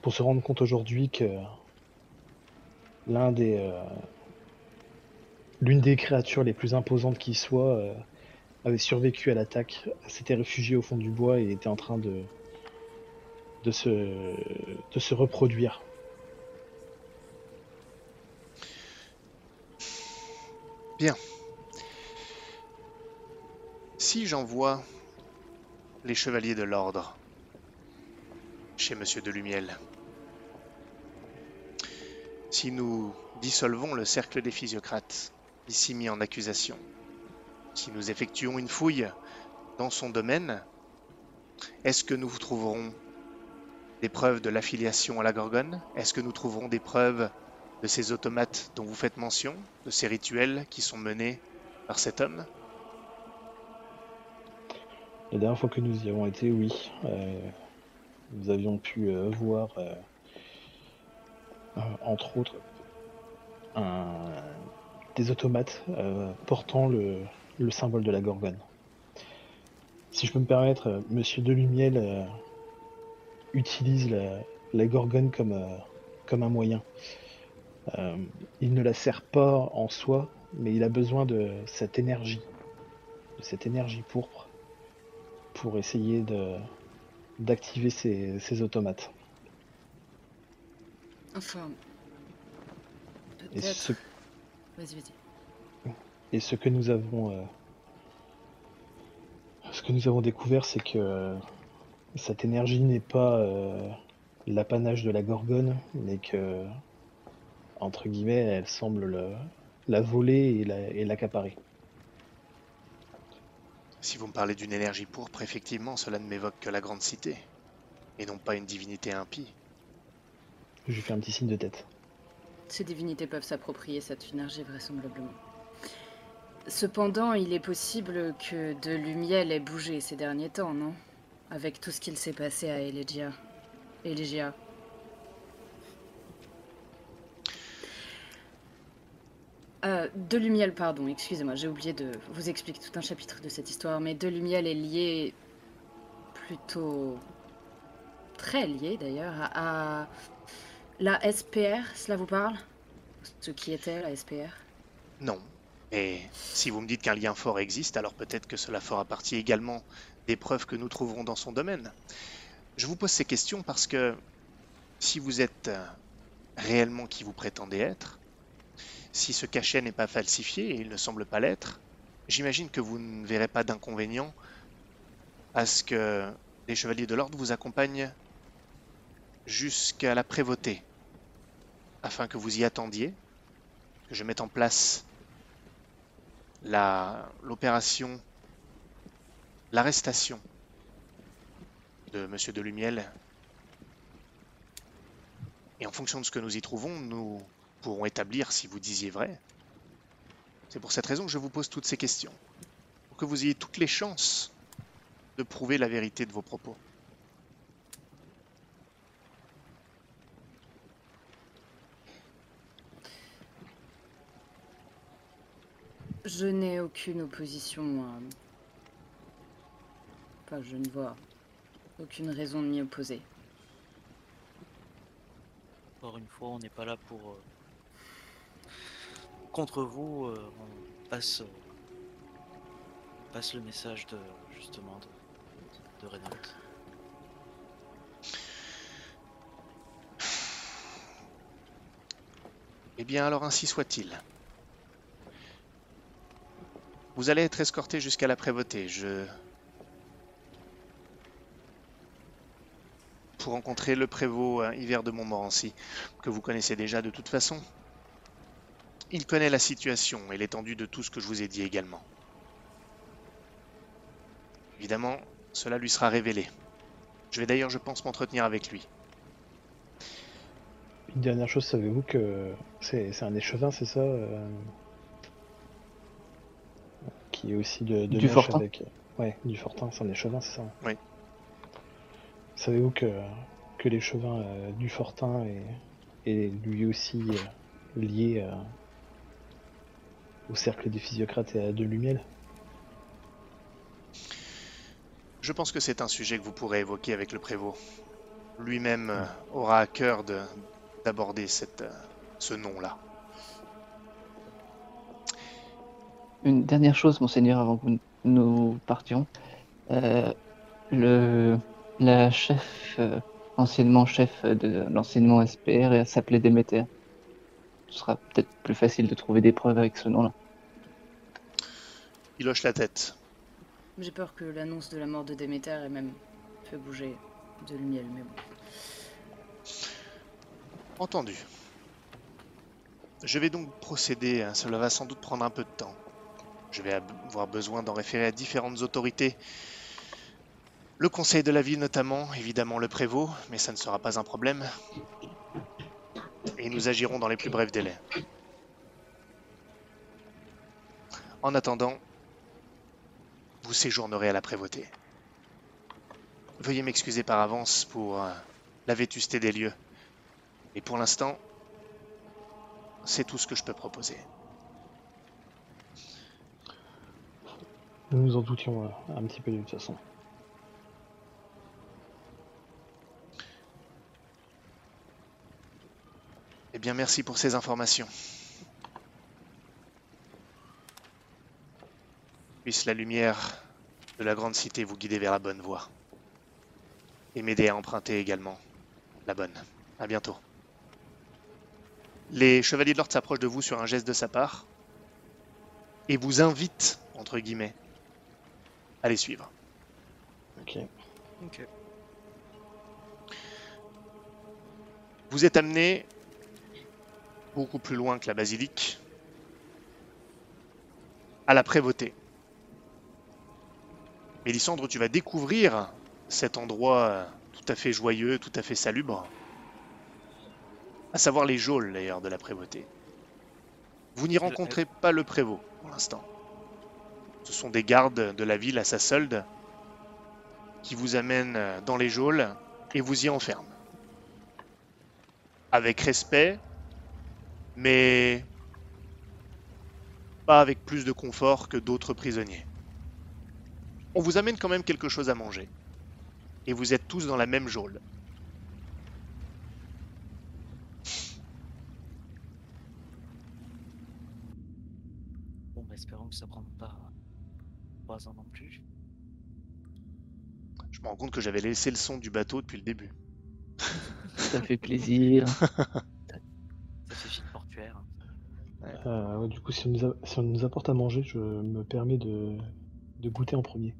pour se rendre compte aujourd'hui que l'un des euh, l'une des créatures les plus imposantes qui soit euh, avait survécu à l'attaque, s'était réfugié au fond du bois et était en train de de se, de se reproduire. Si j'envoie les chevaliers de l'ordre chez Monsieur Delumiel, si nous dissolvons le cercle des physiocrates, ici mis en accusation. Si nous effectuons une fouille dans son domaine, est-ce que nous trouverons des preuves de l'affiliation à la Gorgone? Est-ce que nous trouverons des preuves de ces automates dont vous faites mention, de ces rituels qui sont menés par cet homme? La dernière fois que nous y avons été, oui. Euh, nous avions pu euh, voir, euh, entre autres, un- des automates euh, portant le, le symbole de la Gorgone. Si je peux me permettre, euh, Monsieur Delumiel euh, utilise la, la Gorgone comme, comme un moyen. Euh, il ne la sert pas en soi, mais il a besoin de cette énergie, de cette énergie pourpre, pour essayer de d'activer ces, ces automates. Enfin. Et Peut-être. ce, Vas-y, vas-y. et ce que nous avons euh, ce que nous avons découvert, c'est que euh, cette énergie n'est pas euh, l'apanage de la Gorgone, mais que entre guillemets, elle semble le- la voler et la- et l'accaparer. Si vous me parlez d'une énergie pourpre, effectivement, cela ne m'évoque que la grande cité, et non pas une divinité impie. Je lui fais un petit signe de tête. Ces divinités peuvent s'approprier cette énergie vraisemblablement. Cependant, il est possible que de Lumiel ait bougé ces derniers temps, non? Avec tout ce qu'il s'est passé à Elegia. Elegia. Euh, de Lumiel, pardon, excusez-moi, j'ai oublié de vous expliquer tout un chapitre de cette histoire, mais de Lumiel est lié plutôt très lié d'ailleurs à, à la SPR, cela vous parle? Ce qui était la SPR Non. Et si vous me dites qu'un lien fort existe, alors peut-être que cela fera partie également des preuves que nous trouverons dans son domaine. Je vous pose ces questions parce que si vous êtes euh, réellement qui vous prétendez être, si ce cachet n'est pas falsifié, et il ne semble pas l'être, j'imagine que vous ne verrez pas d'inconvénient à ce que les chevaliers de l'ordre vous accompagnent jusqu'à la prévôté, afin que vous y attendiez, que je mette en place la- l'opération, l'arrestation de Monsieur de Lumiel. Et en fonction de ce que nous y trouvons, nous pourrons établir si vous disiez vrai. C'est pour cette raison que je vous pose toutes ces questions, pour que vous ayez toutes les chances de prouver la vérité de vos propos. Je n'ai aucune opposition à... Enfin, je ne vois aucune raison de m'y opposer. Encore une fois, on n'est pas là pour. euh, Contre vous, euh, on passe, on passe le message de justement de, de Reynolds. Eh bien, alors ainsi soit-il. Vous allez être escorté jusqu'à la prévôté. Je. Pour rencontrer le prévôt euh, Hiver de Montmorency, que vous connaissez déjà de toute façon. Il connaît la situation et l'étendue de tout ce que je vous ai dit également. Évidemment, cela lui sera révélé. Je vais d'ailleurs, je pense, m'entretenir avec lui. Une dernière chose, savez-vous que c'est un échevin, c'est ça euh, Qui est aussi de, de Du Fortin avec... Ouais, du Fortin, c'est un échevin, c'est ça Oui. Savez-vous que, que l'échevin euh, du Fortin est, est lui aussi euh, lié euh, au cercle des physiocrates et à de Lumiel Je pense que c'est un sujet que vous pourrez évoquer avec le prévôt. Lui-même euh, aura à cœur de- d'aborder cette, euh, ce nom-là. Une dernière chose, monseigneur, avant que nous- nous partions. Euh, le, la chef, euh, anciennement chef de l'enseignement SPR, s'appelait Déméter. Ce sera peut-être plus facile de trouver des preuves avec ce nom-là. Il hoche la tête. J'ai peur que l'annonce de la mort de Déméter ait même fait bouger de Lumiel, mais bon. Entendu. Je vais donc procéder, hein, cela va sans doute prendre un peu de temps. Je vais avoir besoin d'en référer à différentes autorités. Le conseil de la ville notamment, évidemment le prévôt, mais ça ne sera pas un problème. Et nous agirons dans les plus brefs délais. En attendant, vous séjournerez à la prévôté. Veuillez m'excuser par avance pour euh, la vétusté des lieux. Et pour l'instant, c'est tout ce que je peux proposer. Nous nous en doutions euh, un petit peu de toute façon. Eh bien, merci pour ces informations. Puisse la lumière de la grande cité vous guider vers la bonne voie. Et m'aider à emprunter également la bonne. À bientôt. Les chevaliers de l'ordre s'approchent de vous sur un geste de sa part et vous invitent, entre guillemets, à les suivre. Ok. Ok. Vous êtes amené beaucoup plus loin que la basilique, à la prévôté. Mélissandre, tu vas découvrir cet endroit tout à fait joyeux, tout à fait salubre, à savoir les geôles d'ailleurs de la prévôté. Vous n'y rencontrez pas le prévôt pour l'instant. Ce sont des gardes de la ville à sa solde qui vous amènent dans les geôles et vous y enferment. Avec respect, mais pas avec plus de confort que d'autres prisonniers. On vous amène quand même quelque chose à manger. Et vous êtes tous dans la même geôle. Bon, bah, espérons que ça prenne pas non plus. Je me rends compte que j'avais laissé le son du bateau depuis le début. (laughs) Ça fait plaisir. (laughs) Ça fait portuaire. Euh, ouais, du coup, si on, nous a- si on nous apporte à manger, je me permets de, de goûter en premier.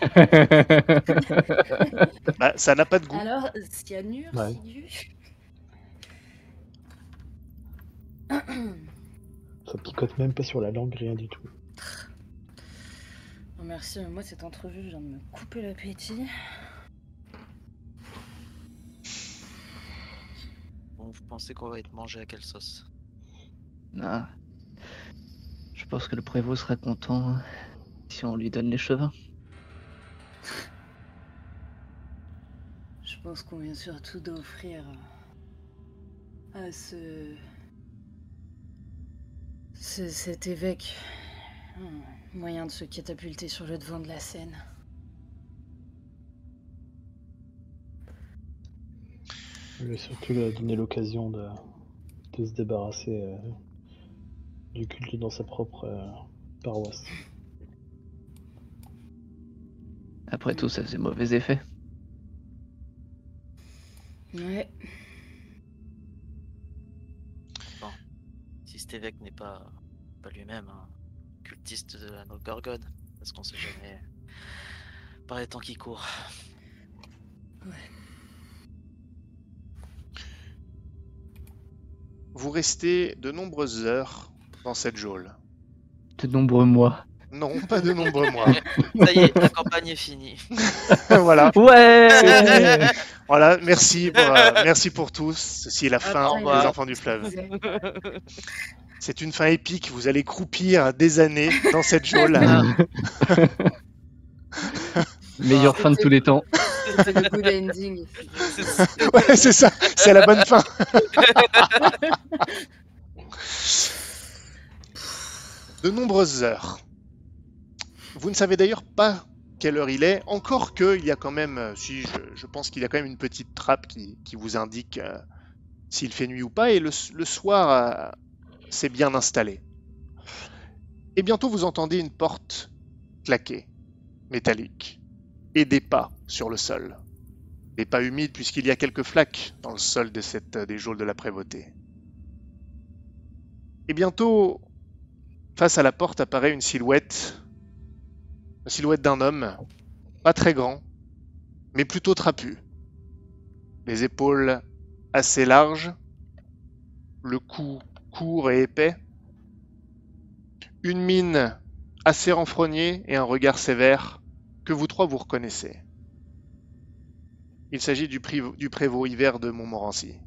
(laughs) Bah, ça n'a pas de goût. Alors, cyanure, Ouais. Ça picote même pas sur la langue, rien du tout. Oh, merci, mais moi cette entrevue vient de me couper l'appétit. Bon, vous pensez qu'on va être mangé à quelle sauce? Ah. Je pense que le prévôt sera content si on lui donne les chevins. Je pense qu'on vient surtout d'offrir à ce... ce- cet évêque un moyen de se catapulter sur le devant de la scène. Je surtout lui donner l'occasion de, de se débarrasser euh, du culte dans sa propre euh, paroisse. Après tout, ça faisait mauvais effet. Ouais, Si cet évêque n'est pas, pas lui-même un cultiste de la Gorgode, parce qu'on sait jamais par les temps qui courent. Vous restez de nombreuses heures dans cette geôle. De nombreux mois. Non, pas de nombreux mois. (laughs) Ça y est, la campagne est finie. (laughs) voilà. Ouais (laughs) Voilà, merci pour, euh, merci pour tous. Ceci est la fin des enfants du fleuve. C'est une fin épique. Vous allez croupir des années dans cette geôle. (laughs) (laughs) Meilleure fin de tous les temps. c'était le good ending. (laughs) Ouais, c'est ça. C'est la bonne fin. De nombreuses heures. Vous ne savez d'ailleurs pas quelle heure il est, encore que il y a quand même, euh, si je, je pense qu'il y a quand même une petite trappe qui, qui vous indique euh, s'il fait nuit ou pas, et le soir euh, c'est bien installé. Et bientôt vous entendez une porte claquer, métallique, et des pas sur le sol. Des pas humides puisqu'il y a quelques flaques dans le sol de cette, des geôles de la prévôté. Et bientôt, face à la porte apparaît une silhouette, la silhouette d'un homme, pas très grand, mais plutôt trapu. Les épaules assez larges, le cou court et épais, une mine assez renfrognée et un regard sévère que vous trois vous reconnaissez. Il s'agit du, prévôt hiver de Montmorency,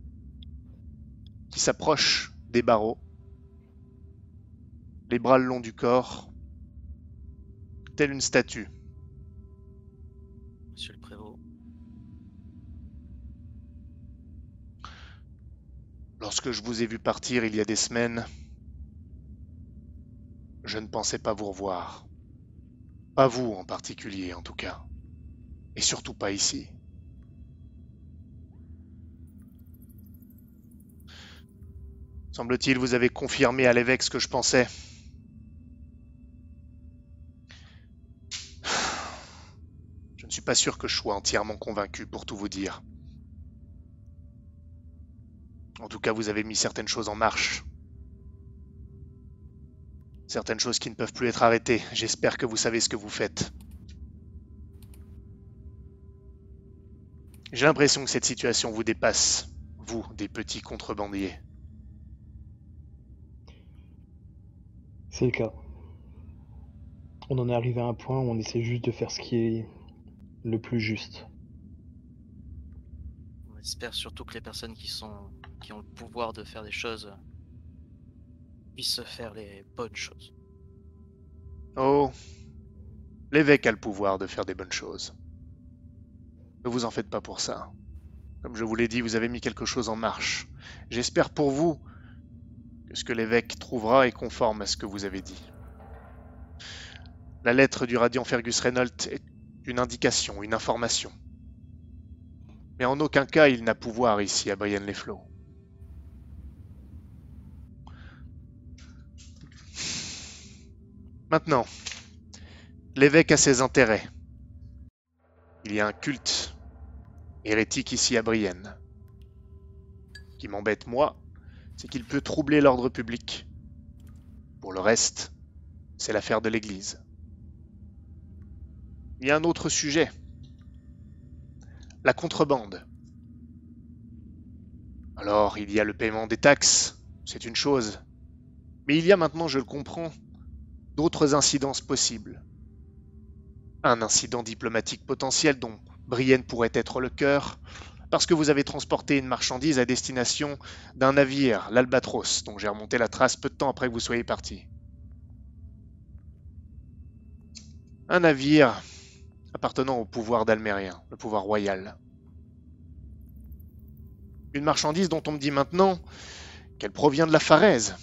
qui s'approche des barreaux, les bras le long du corps, telle une statue. Lorsque je vous ai vu partir il y a des semaines, je ne pensais pas vous revoir. Pas vous en particulier, en tout cas. Et surtout pas ici. Semble-t-il, vous avez confirmé à l'évêque ce que je pensais. Je ne suis pas sûr que je sois entièrement convaincu, pour tout vous dire. En tout cas, vous avez mis certaines choses en marche. Certaines choses qui ne peuvent plus être arrêtées. J'espère que vous savez ce que vous faites. J'ai l'impression que cette situation vous dépasse, vous, des petits contrebandiers. C'est le cas. On en est arrivé à un point où on essaie juste de faire ce qui est le plus juste. On espère surtout que les personnes qui sont qui ont le pouvoir de faire des choses puissent se faire les bonnes choses. Oh, l'évêque a le pouvoir de faire des bonnes choses. Ne vous en faites pas pour ça. Comme je vous l'ai dit, vous avez mis quelque chose en marche. J'espère pour vous que ce que l'évêque trouvera est conforme à ce que vous avez dit. La lettre du radiant Fergus Reynolds est une indication, une information. Mais en aucun cas il n'a pouvoir ici à Brienne-les-Flots. Maintenant, l'évêque a ses intérêts. Il y a un culte hérétique ici à Brienne. Ce qui m'embête, moi, c'est qu'il peut troubler l'ordre public. Pour le reste, c'est l'affaire de l'Église. Il y a un autre sujet. La contrebande. Alors, il y a le paiement des taxes, c'est une chose. Mais il y a maintenant, je le comprends, d'autres incidences possibles. Un incident diplomatique potentiel dont Brienne pourrait être le cœur, parce que vous avez transporté une marchandise à destination d'un navire, l'Albatros, dont j'ai remonté la trace peu de temps après que vous soyez parti. Un navire appartenant au pouvoir d'Almérien, le pouvoir royal. Une marchandise dont on me dit maintenant qu'elle provient de la Pharaise.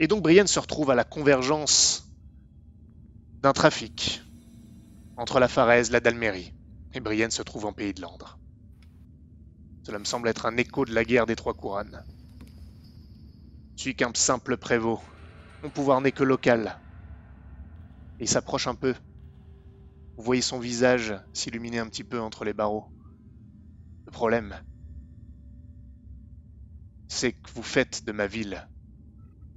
Et donc Brienne se retrouve à la convergence d'un trafic entre la Pharaise, la Dalmérie, et Brienne se trouve en pays de Landre. Cela me semble être un écho de la guerre des Trois Couronnes. Je suis qu'un simple prévôt. Mon pouvoir n'est que local. Il s'approche un peu. Vous voyez son visage s'illuminer un petit peu entre les barreaux. Le problème, c'est que vous faites de ma ville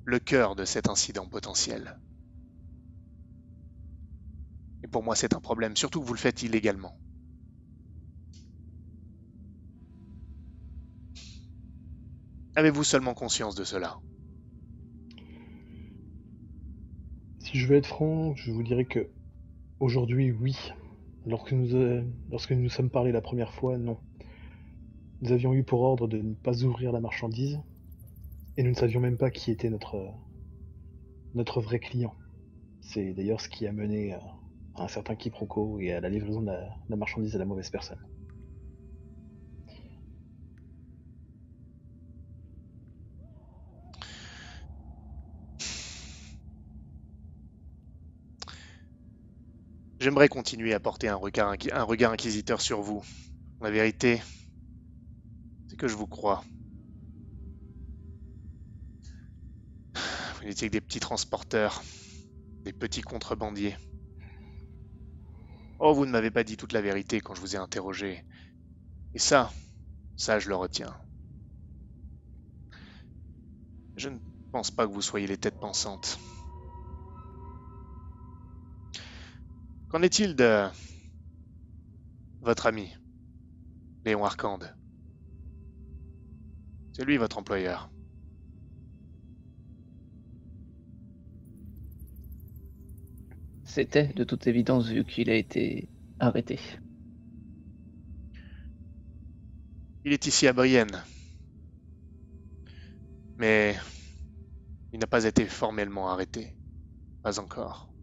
le cœur de cet incident potentiel. Et pour moi, c'est un problème, surtout que vous le faites illégalement. Avez-vous seulement conscience de cela? Si je veux être franc, je vous dirais que aujourd'hui, oui. Lorsque nous, euh, lorsque nous nous sommes parlé la première fois, non. Nous avions eu pour ordre de ne pas ouvrir la marchandise, et nous ne savions même pas qui était notre, euh, notre vrai client. C'est d'ailleurs ce qui a mené à à un certain quiproquo et à la livraison de la, marchandise à la mauvaise personne. J'aimerais continuer à porter un regard inquisiteur sur vous. La vérité, c'est que je vous crois. Vous n'étiez que des petits transporteurs, des petits contrebandiers. Oh, vous ne m'avez pas dit toute la vérité quand je vous ai interrogé. Et ça, ça, je le retiens. Je ne pense pas que vous soyez les têtes pensantes. Qu'en est-il de votre ami, Léon Arcande? C'est lui votre employeur. C'était de toute évidence vu qu'il a été arrêté. Il est ici à Brienne. Mais il n'a pas été formellement arrêté. Pas encore.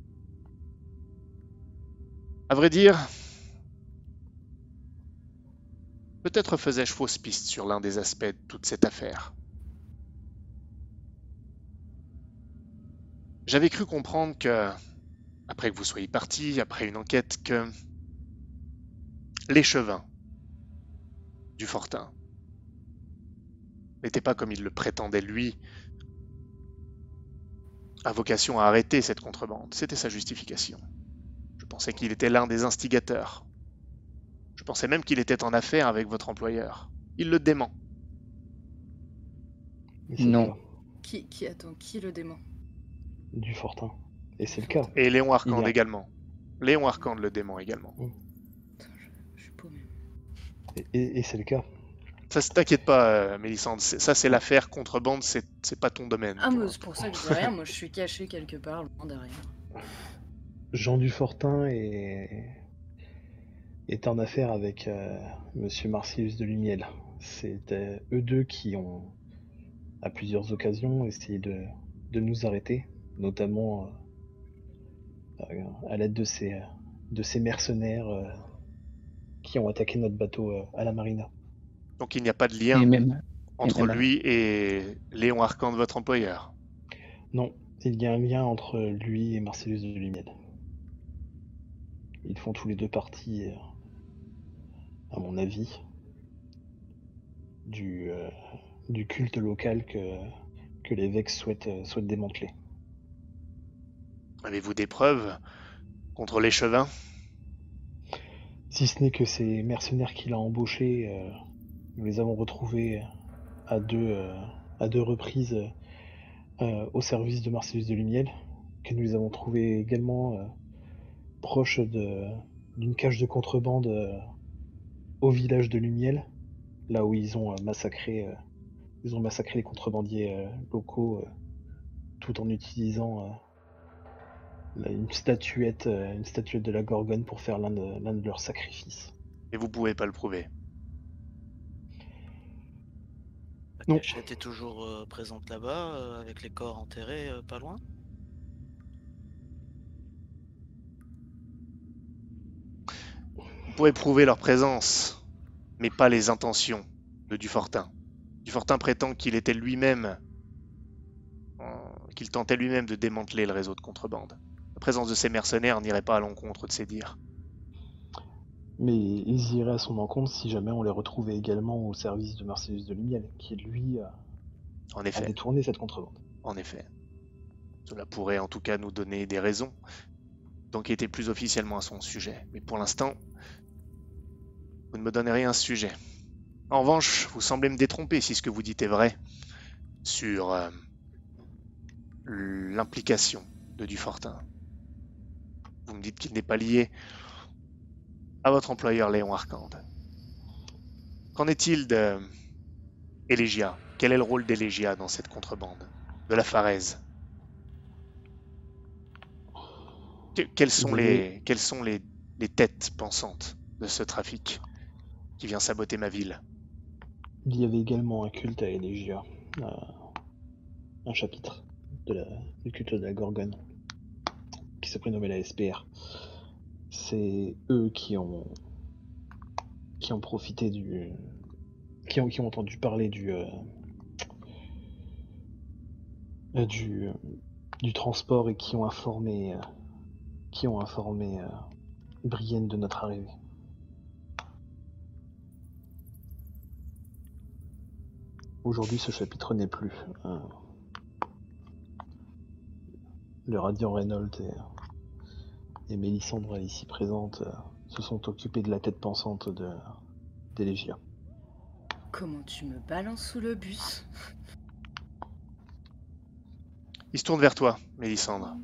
À vrai dire, peut-être faisais-je fausse piste sur l'un des aspects de toute cette affaire. J'avais cru comprendre que, après que vous soyez parti, après une enquête, que l'échevin du Fortin n'était pas comme il le prétendait lui, à vocation à arrêter cette contrebande. C'était sa justification. Je pensais qu'il était l'un des instigateurs. Je pensais même qu'il était en affaire avec votre employeur. Il le dément. Non. Qui, qui attend Qui le dément? Du Fortin. Et c'est le cas. Et Léon Arcande a- également. Léon Arcande le dément également. Putain, je, je suis paumé. Et, et- et c'est le cas. Ça, t'inquiète pas, euh, Mélissande. c'est- Ça, c'est l'affaire contrebande, c'est pas ton domaine. Ah, mais c'est pour ça que je dis rien. Moi, je suis caché quelque part, loin derrière. Jean Dufortin est, est en affaire avec euh, Monsieur Marcellus de Lumiel. C'est euh, eux deux qui ont, à plusieurs occasions, essayé de, de nous arrêter, notamment euh, à l'aide de ces, de ces mercenaires euh, qui ont attaqué notre bateau euh, à la marina. Donc il n'y a pas de lien Et même, entre même- lui et Léon Arcande, votre employeur? Non, il y a un lien entre lui et Marcellus de Lumiel. Ils font tous les deux partie, euh, à mon avis, du, euh, du culte local que, que l'évêque souhaite, euh, souhaite démanteler. Avez-vous des preuves contre l'échevin? Si ce n'est que ces mercenaires qu'il a embauchés, euh, nous les avons retrouvés à deux, euh, à deux reprises euh, au service de Marcellus de Lumiel, que nous les avons trouvés également euh, proches d'une cage de contrebande euh, au village de Lumiel, là où ils ont euh, massacré, euh, les contrebandiers euh, locaux, euh, tout en utilisant euh, une statuette, euh, une statuette de la Gorgone pour faire l'un de, l'un de leurs sacrifices. Et vous pouvez pas le prouver. Non. La cachette est toujours euh, présente là-bas, euh, avec les corps enterrés euh, pas loin. Vous pouvez prouver leur présence, mais pas les intentions de Dufortin. Dufortin prétend qu'il était lui-même, euh, qu'il tentait lui-même de démanteler le réseau de contrebande. La présence de ces mercenaires n'irait pas à l'encontre de ses dires. Mais ils iraient à son encontre si jamais on les retrouvait également au service de Marcellus de Lumiel, qui lui a, En a effet, détourné cette contrebande. en effet. Cela pourrait en tout cas nous donner des raisons d'enquêter plus officiellement à son sujet. Mais pour l'instant, vous ne me donnez rien à ce sujet. En revanche, vous semblez me détromper si ce que vous dites est vrai sur euh, l'implication de Dufortin. Vous me dites qu'il n'est pas lié à votre employeur Léon Arcande. Qu'en est-il de Elégia Quel est le rôle d'Elégia dans cette contrebande De la Que- quelles sont, les, quelles sont les, les têtes pensantes de ce trafic qui vient saboter ma ville? Il y avait également un culte à Elegia, euh, un chapitre de la, du culte de la Gorgone, s'est prénommé la SPR. C'est eux qui ont qui ont profité du qui ont, entendu parler du euh, euh, du, du transport et qui ont informé euh, qui ont informé Brienne de notre arrivée. Aujourd'hui, ce chapitre n'est plus. le Radiant Reynolds et, et Mélissandre, ici présente, euh, se sont occupés de la tête pensante de d'Elegia. Comment tu me balances sous le bus Il se tourne vers toi, Mélissandre.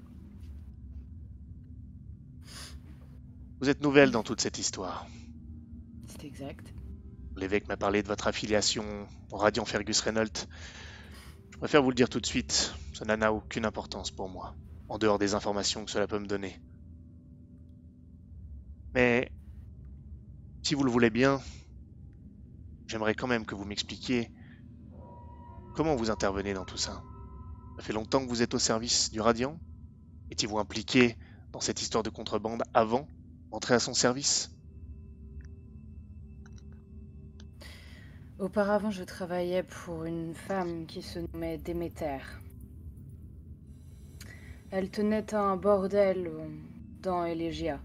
Vous êtes nouvelle dans toute cette histoire. C'est exact. L'évêque m'a parlé de votre affiliation au Radiant Fergus Reynolds. Je préfère vous le dire tout de suite, cela n'a aucune importance pour moi, en dehors des informations que cela peut me donner. Mais, si vous le voulez bien, j'aimerais quand même que vous m'expliquiez comment vous intervenez dans tout ça. Ça fait longtemps que vous êtes au service du Radiant Étiez-vous impliqué dans cette histoire de contrebande avant d'entrer à son service? Auparavant, je travaillais pour une femme qui se nommait Déméter. Elle tenait un bordel dans Elegia.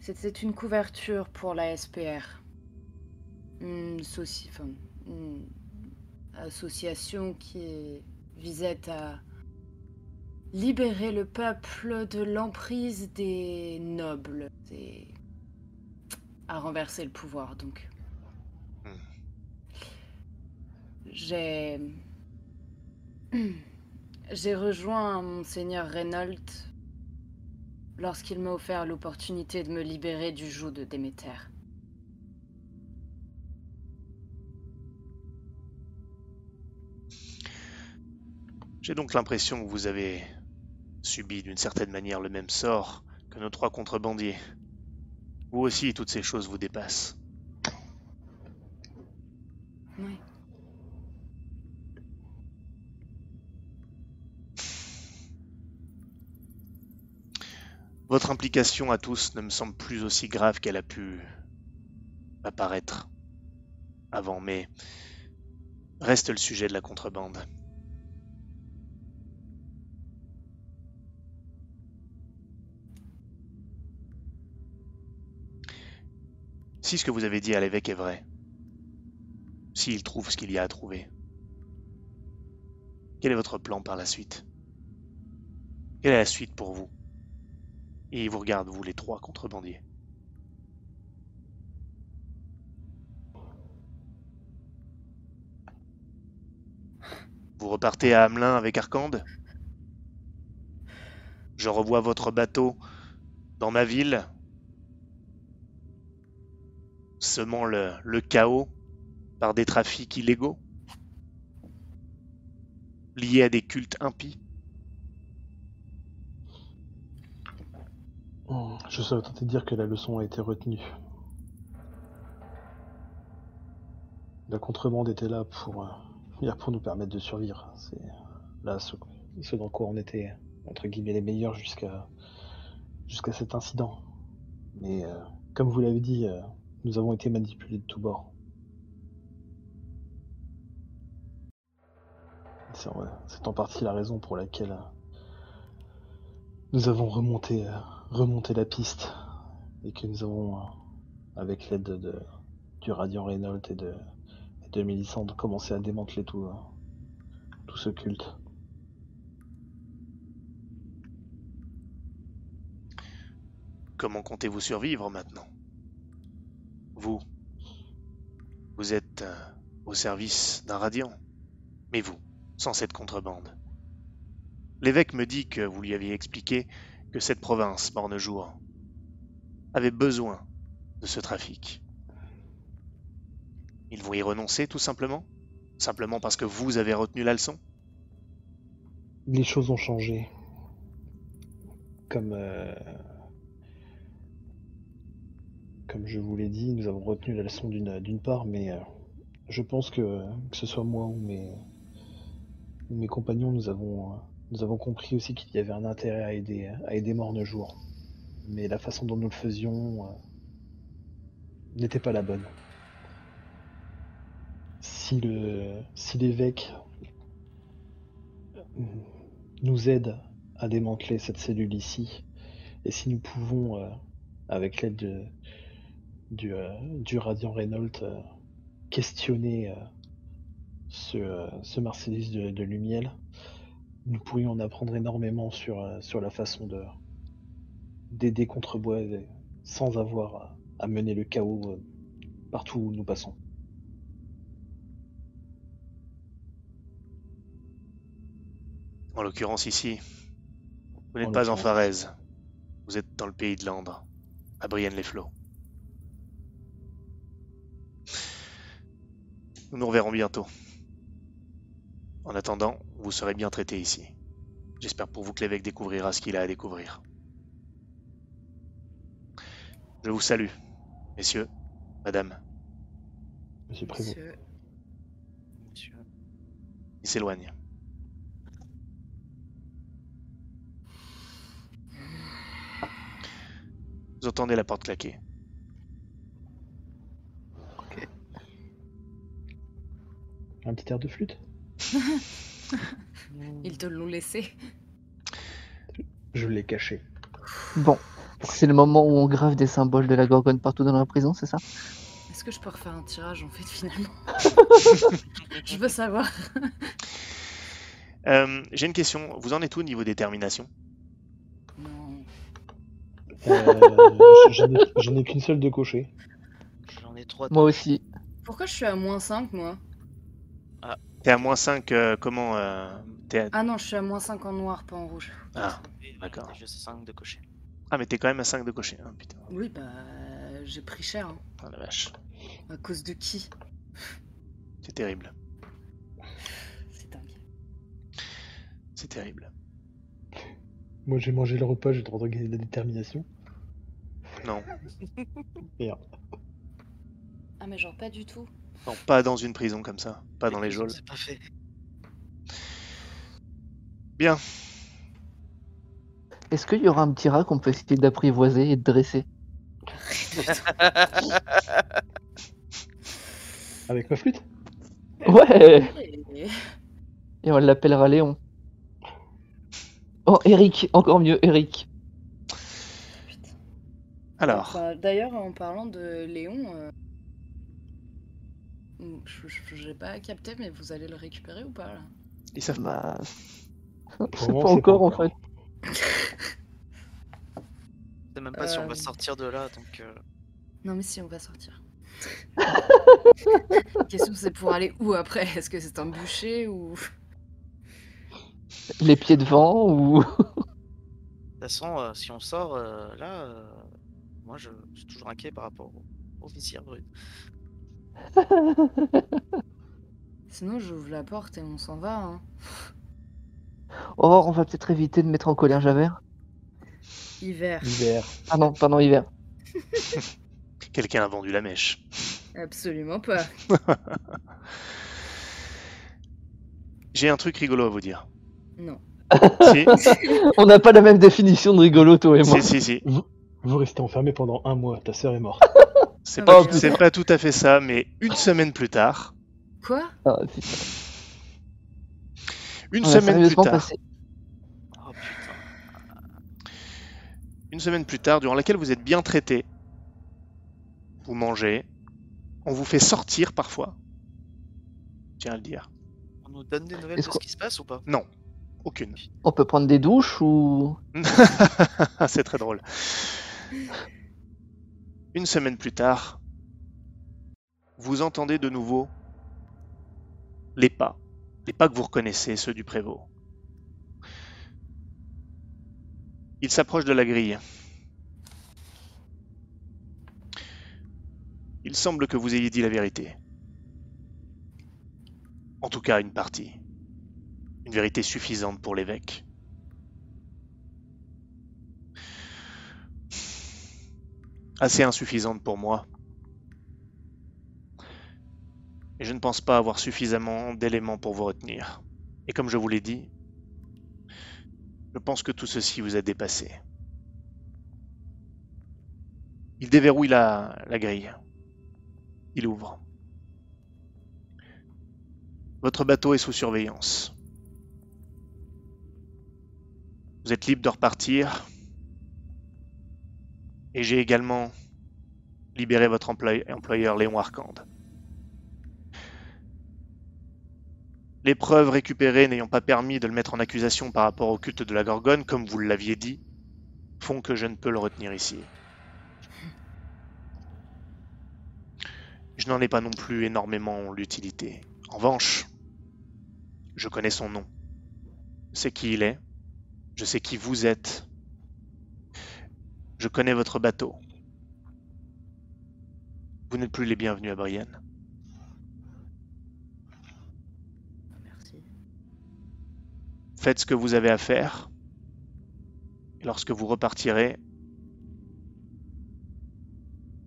C'était une couverture pour la SPR. Une, association qui visait à libérer le peuple de l'emprise des nobles et à renverser le pouvoir donc. J'ai (clears throat) j'ai rejoint monseigneur Reynolds lorsqu'il m'a offert l'opportunité de me libérer du joug de Déméter. J'ai donc l'impression que vous avez subi d'une certaine manière le même sort que nos trois contrebandiers. Vous aussi, toutes ces choses vous dépassent. Votre implication à tous ne me semble plus aussi grave qu'elle a pu apparaître avant, mais reste le sujet de la contrebande. Si ce que vous avez dit à l'évêque est vrai, s'il trouve ce qu'il y a à trouver, quel est votre plan par la suite? Quelle est la suite pour vous? Et il vous regarde, vous les trois contrebandiers. Vous repartez à Hamelin avec Arcande? Je revois votre bateau dans ma ville semant le, le chaos par des trafics illégaux liés à des cultes impies Je serais tenté de dire que la leçon a été retenue. La contrebande était là pour, euh, pour nous permettre de survivre. C'est là ce, ce, dans quoi on était, entre guillemets, les meilleurs jusqu'à jusqu'à cet incident. Mais euh, comme vous l'avez dit, euh, nous avons été manipulés de tous bords. C'est en partie la raison pour laquelle nous avons remonté, remonté la piste et que nous avons, euh, avec l'aide de, du Radiant Reynolds et de, Mélissandre, commencé à démanteler tout, tout ce culte. Comment comptez-vous survivre maintenant? Vous, vous êtes euh, au service d'un radiant. Mais vous, sans cette contrebande. L'évêque me dit que vous lui aviez expliqué que cette province, Mornejour, avait besoin de ce trafic. Ils vont y renoncer tout simplement? Simplement parce que vous avez retenu la leçon? Les choses ont changé. Comme euh, comme je vous l'ai dit, nous avons retenu la leçon d'une part, mais euh, je pense que, que ce soit moi ou mes, mes compagnons, nous avons, euh, nous avons compris aussi qu'il y avait un intérêt à aider, à aider jour. Mais la façon dont nous le faisions euh, n'était pas la bonne. Si l'évêque nous aide à démanteler cette cellule ici, et si nous pouvons, avec l'aide de, du, euh, Radiant Reynolds euh, questionner euh, ce, ce Marcellis de, de, Lumiel, nous pourrions en apprendre énormément sur, sur la façon de d'aider Contrebois sans avoir à mener le chaos partout où nous passons. En l'occurrence ici, vous n'êtes pas en Farez. Vous êtes dans le pays de Landre, à Brienne-les-Flots. Nous nous reverrons bientôt. En attendant, vous serez bien traité ici. J'espère pour vous que l'évêque découvrira ce qu'il a à découvrir. Je vous salue, messieurs, madame. Monsieur Prévost. Monsieur, Monsieur. Il s'éloigne. Vous entendez la porte claquer. Un petit air de flûte? (laughs) (laughs) ils te l'ont laissé. Je l'ai caché. Bon, c'est le moment où on grave des symboles de la gorgone partout dans la prison, c'est ça? Est-ce que je peux refaire un tirage en fait finalement? (laughs) Je veux savoir. Euh, J'ai une question. Vous en êtes où au niveau détermination Non. Euh, J'en ai, j'en ai qu'une seule de cocher. J'en ai trois. Moi aussi. Pourquoi je suis à moins 5 moi? T'es à moins 5, comment euh, t'es à- Ah non, je suis à moins 5 en noir, pas en rouge. Ah, d'accord. J'ai 5 de cocher. ah, mais t'es quand même à 5 de cocher. Ah, putain. Oui, bah j'ai pris cher. hein. Ah, la vache. À cause de qui? C'est terrible. C'est dingue. C'est terrible. Moi j'ai mangé le repas, j'ai le droit de gagner de la détermination. Non. Merde. Ah mais genre pas du tout. Non, pas dans une prison comme ça. Pas dans les geôles. C'est pas fait. Bien. Est-ce qu'il y aura un petit rat qu'on peut essayer d'apprivoiser et de dresser (laughs) Avec ma flûte? Ouais Et- on l'appellera Léon. Oh, Eric, encore mieux, Eric. Putain. Alors, Enfin, D'ailleurs, en parlant de Léon, euh, je j'ai pas capté, mais vous allez le récupérer ou pas là ils savent Bah. Pas encore en fait. Je sais même pas si on Euh. va sortir de là, donc. euh, Non, mais si, on va sortir. Question, c'est pour aller où après? Est-ce que c'est un bûcher ou? Les pieds devant ou? De toute façon, euh, si on sort euh, là, euh, moi je, je suis toujours inquiet par rapport au, au vizir brut. (laughs) Sinon, j'ouvre la porte et on s'en va. Hein. Oh, on va peut-être éviter de mettre en colère Javert. Hiver. L'hiver. Ah non, pardon, hiver. (laughs) quelqu'un a vendu la mèche. Absolument pas. (laughs) J'ai un truc rigolo à vous dire. Non. si, On n'a pas la même définition de rigolo, toi et moi. si, si, si. Vous restez enfermé pendant un mois, ta sœur est morte. C'est Oh, pas, putain. c'est pas tout à fait ça, mais une semaine plus tard, Quoi? Ah, une semaine plus tard, passé. Oh putain. une semaine plus tard, durant laquelle vous êtes bien traité, vous mangez, on vous fait sortir parfois. Tiens à le dire. On nous donne des nouvelles de ce qui se passe ou pas? Non, aucune. On peut prendre des douches ou. (laughs) c'est très drôle. Une semaine plus tard, vous entendez de nouveau les pas. Les pas que vous reconnaissez, ceux du prévôt. Il s'approche de la grille. Il semble que vous ayez dit la vérité. En tout cas, une partie. Une vérité suffisante pour l'évêque. Assez insuffisante pour moi. Et je ne pense pas avoir suffisamment d'éléments pour vous retenir. Et comme je vous l'ai dit, je pense que tout ceci vous a dépassé. Il déverrouille la, la grille. Il ouvre. Votre bateau est sous surveillance. Vous êtes libre de repartir. Et j'ai également libéré votre employ- employeur Léon Arcande. Les preuves récupérées n'ayant pas permis de le mettre en accusation par rapport au culte de la Gorgone, comme vous l'aviez dit, font que je ne peux le retenir ici. Je n'en ai pas non plus énormément l'utilité. En revanche, je connais son nom. Je sais qui il est. Je sais qui vous êtes. Je connais votre bateau. Vous n'êtes plus les bienvenus à Brienne. Merci. Faites ce que vous avez à faire. Et lorsque vous repartirez,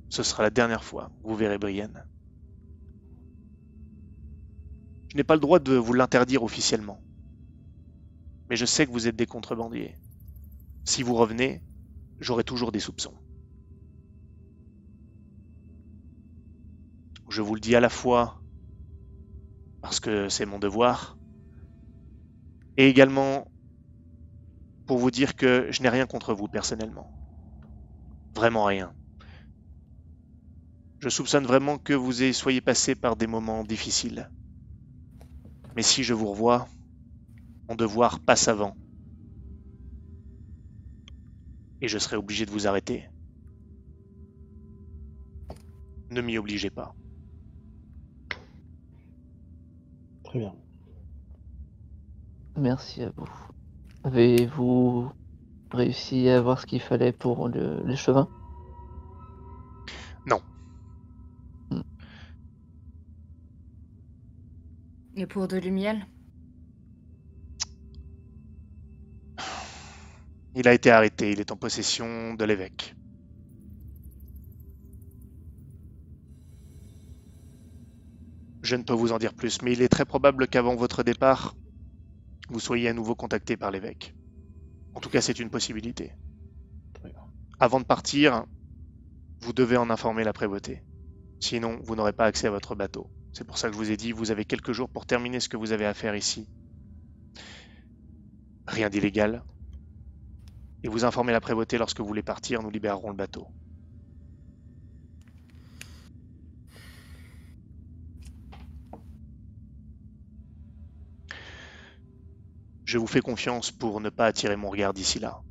ce sera la dernière fois que vous verrez Brienne. Je n'ai pas le droit de vous l'interdire officiellement. Mais je sais que vous êtes des contrebandiers. Si vous revenez, j'aurai toujours des soupçons. Je vous le dis à la fois parce que c'est mon devoir, et également pour vous dire que je n'ai rien contre vous personnellement. Vraiment rien. Je soupçonne vraiment que vous soyez passé par des moments difficiles. Mais si je vous revois, mon devoir passe avant. Et je serai obligé de vous arrêter. Ne m'y obligez pas. Très bien. Merci à vous. Avez-vous réussi à avoir ce qu'il fallait pour le, l'échevin Et pour de lumiel Il a été arrêté, il est en possession de l'évêque. Je ne peux vous en dire plus, mais il est très probable qu'avant votre départ, vous soyez à nouveau contacté par l'évêque. En tout cas, c'est une possibilité. Avant de partir, vous devez en informer la prévôté. Sinon, vous n'aurez pas accès à votre bateau. C'est pour ça que je vous ai dit, vous avez quelques jours pour terminer ce que vous avez à faire ici. Rien d'illégal. Et vous informez la prévôté lorsque vous voulez partir, nous libérerons le bateau. Je vous fais confiance pour ne pas attirer mon regard d'ici là.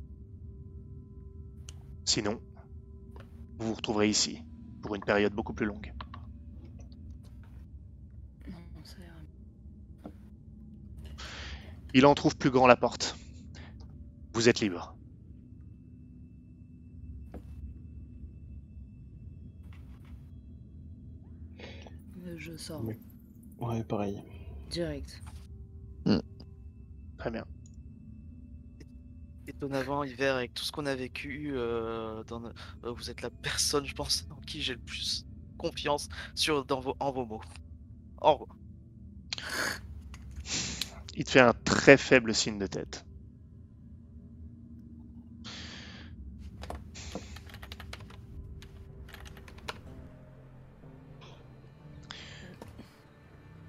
Sinon, vous vous retrouverez ici pour une période beaucoup plus longue. Il en trouve plus grand la porte. Vous êtes libre. Oui. Ouais, pareil. Direct. Très bien. Étonnamment, Hiver, avec tout ce qu'on a vécu, euh, dans, euh, vous êtes la personne, je pense, en qui j'ai le plus confiance sur, dans vos, en vos mots. Au revoir. Il te fait un très faible signe de tête.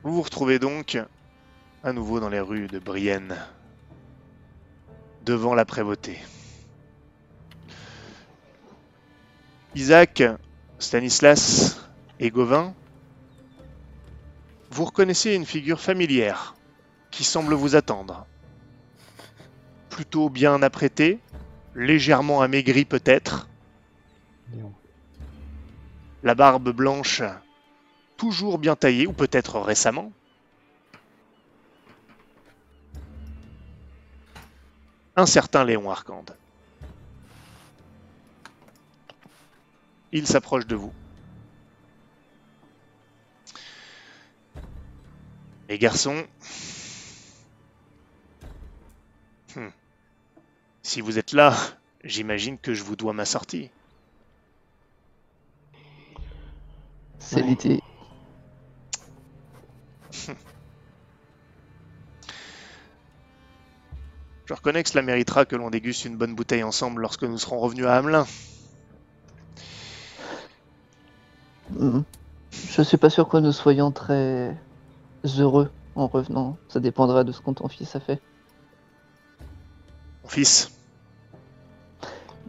Vous vous retrouvez donc à nouveau dans les rues de Brienne, devant la prévôté. Isaac, Stanislas et Gauvin, vous reconnaissez une figure familière qui semble vous attendre. Plutôt bien apprêté, légèrement amaigri peut-être, la barbe blanche toujours bien taillée, ou peut-être récemment. Un certain Léon Arcande. Il s'approche de vous. Les garçons, Hmm. si vous êtes là, j'imagine que je vous dois ma sortie. C'est Ouais. (laughs) Je reconnais que cela méritera que l'on déguste une bonne bouteille ensemble lorsque nous serons revenus à Hamelin. Mhm. Je suis pas sûr que nous soyons très heureux en revenant. Ça dépendra de ce qu'on ton fils a fait. Mon fils,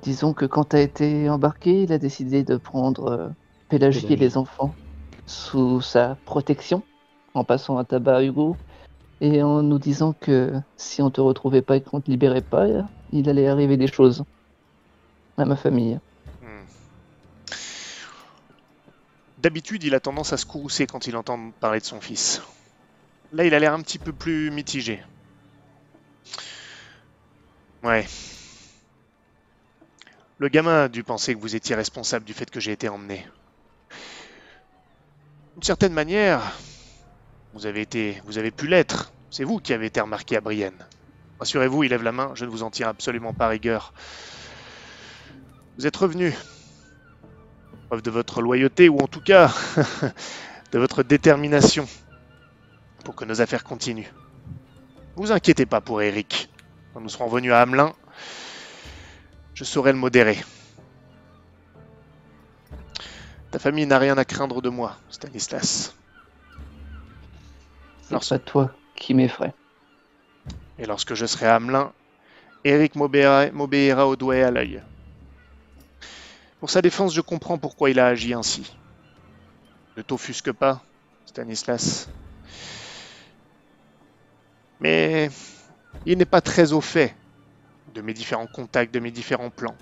Disons que quand tu as été embarqué, il a décidé de prendre euh, Pélagie et les enfants sous sa protection, en passant un tabac à Hugo, et en nous disant que si on te retrouvait pas et qu'on te libérait pas, il allait arriver des choses à ma famille. hmm. d'habitude, il a tendance à se courroucer quand il entend parler de son fils. Là, il a l'air un petit peu plus mitigé. Ouais. Le gamin a dû penser que vous étiez responsable du fait que j'ai été emmené. D'une certaine manière, vous avez été, vous avez pu l'être. C'est vous qui avez été remarqué à Brienne. Rassurez-vous, il lève la main, je ne vous en tire absolument pas rigueur. Vous êtes revenu. Preuve de votre loyauté, ou en tout cas (laughs) de votre détermination pour que nos affaires continuent. Vous inquiétez pas pour Eric. Quand nous serons venus à Hamelin, je saurai le modérer. Ta famille n'a rien à craindre de moi, Stanislas. Pas toi qui m'effraie. Et lorsque je serai à Hamelin, Eric m'obéira au doigt à l'œil. Pour sa défense, je comprends pourquoi il a agi ainsi. Ne t'offusque pas, Stanislas. Mais il n'est pas très au fait de mes différents contacts, de mes différents plans.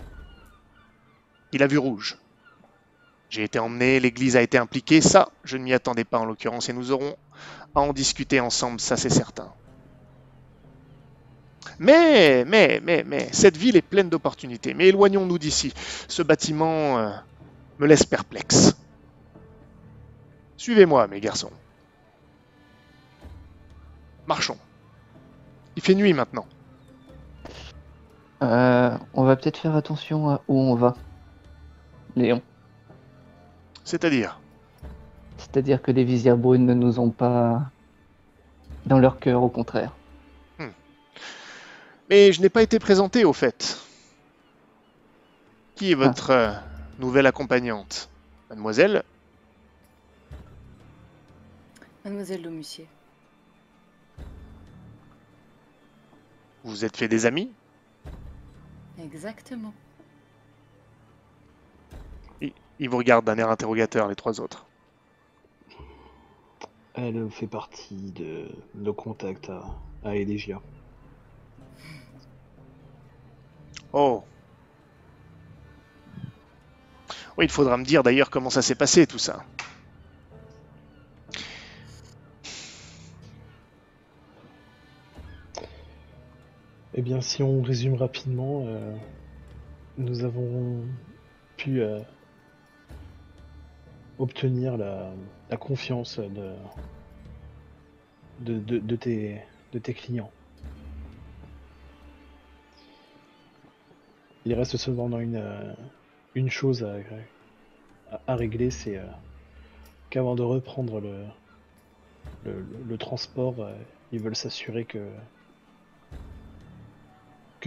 Il a vu rouge. J'ai été emmené, l'église a été impliquée, ça, je ne m'y attendais pas en l'occurrence, et nous aurons à en discuter ensemble, ça c'est certain. Mais, mais, mais, mais, cette ville est pleine d'opportunités. Mais éloignons-nous d'ici. Ce bâtiment euh, me laisse perplexe. Suivez-moi, mes garçons. Marchons. Il fait nuit maintenant. Euh, on va peut-être faire attention à où on va. Léon. C'est-à-dire? C'est-à-dire que les visières brunes ne nous ont pas dans leur cœur, au contraire. Mais je n'ai pas été présenté au fait. Qui est votre euh, nouvelle accompagnante? Mademoiselle? Mademoiselle Lomussier. Vous vous êtes fait des amis? Exactement. Ils vous regardent d'un air interrogateur, les trois autres. Elle fait partie de nos contacts à, à Elegia. Oh. Oui, il faudra me dire d'ailleurs comment ça s'est passé tout ça. Eh bien, si on résume rapidement, euh, nous avons pu euh, obtenir la, confiance de, tes, clients. Il reste cependant une, chose à, régler, c'est euh, qu'avant de reprendre le, le, transport, euh, ils veulent s'assurer que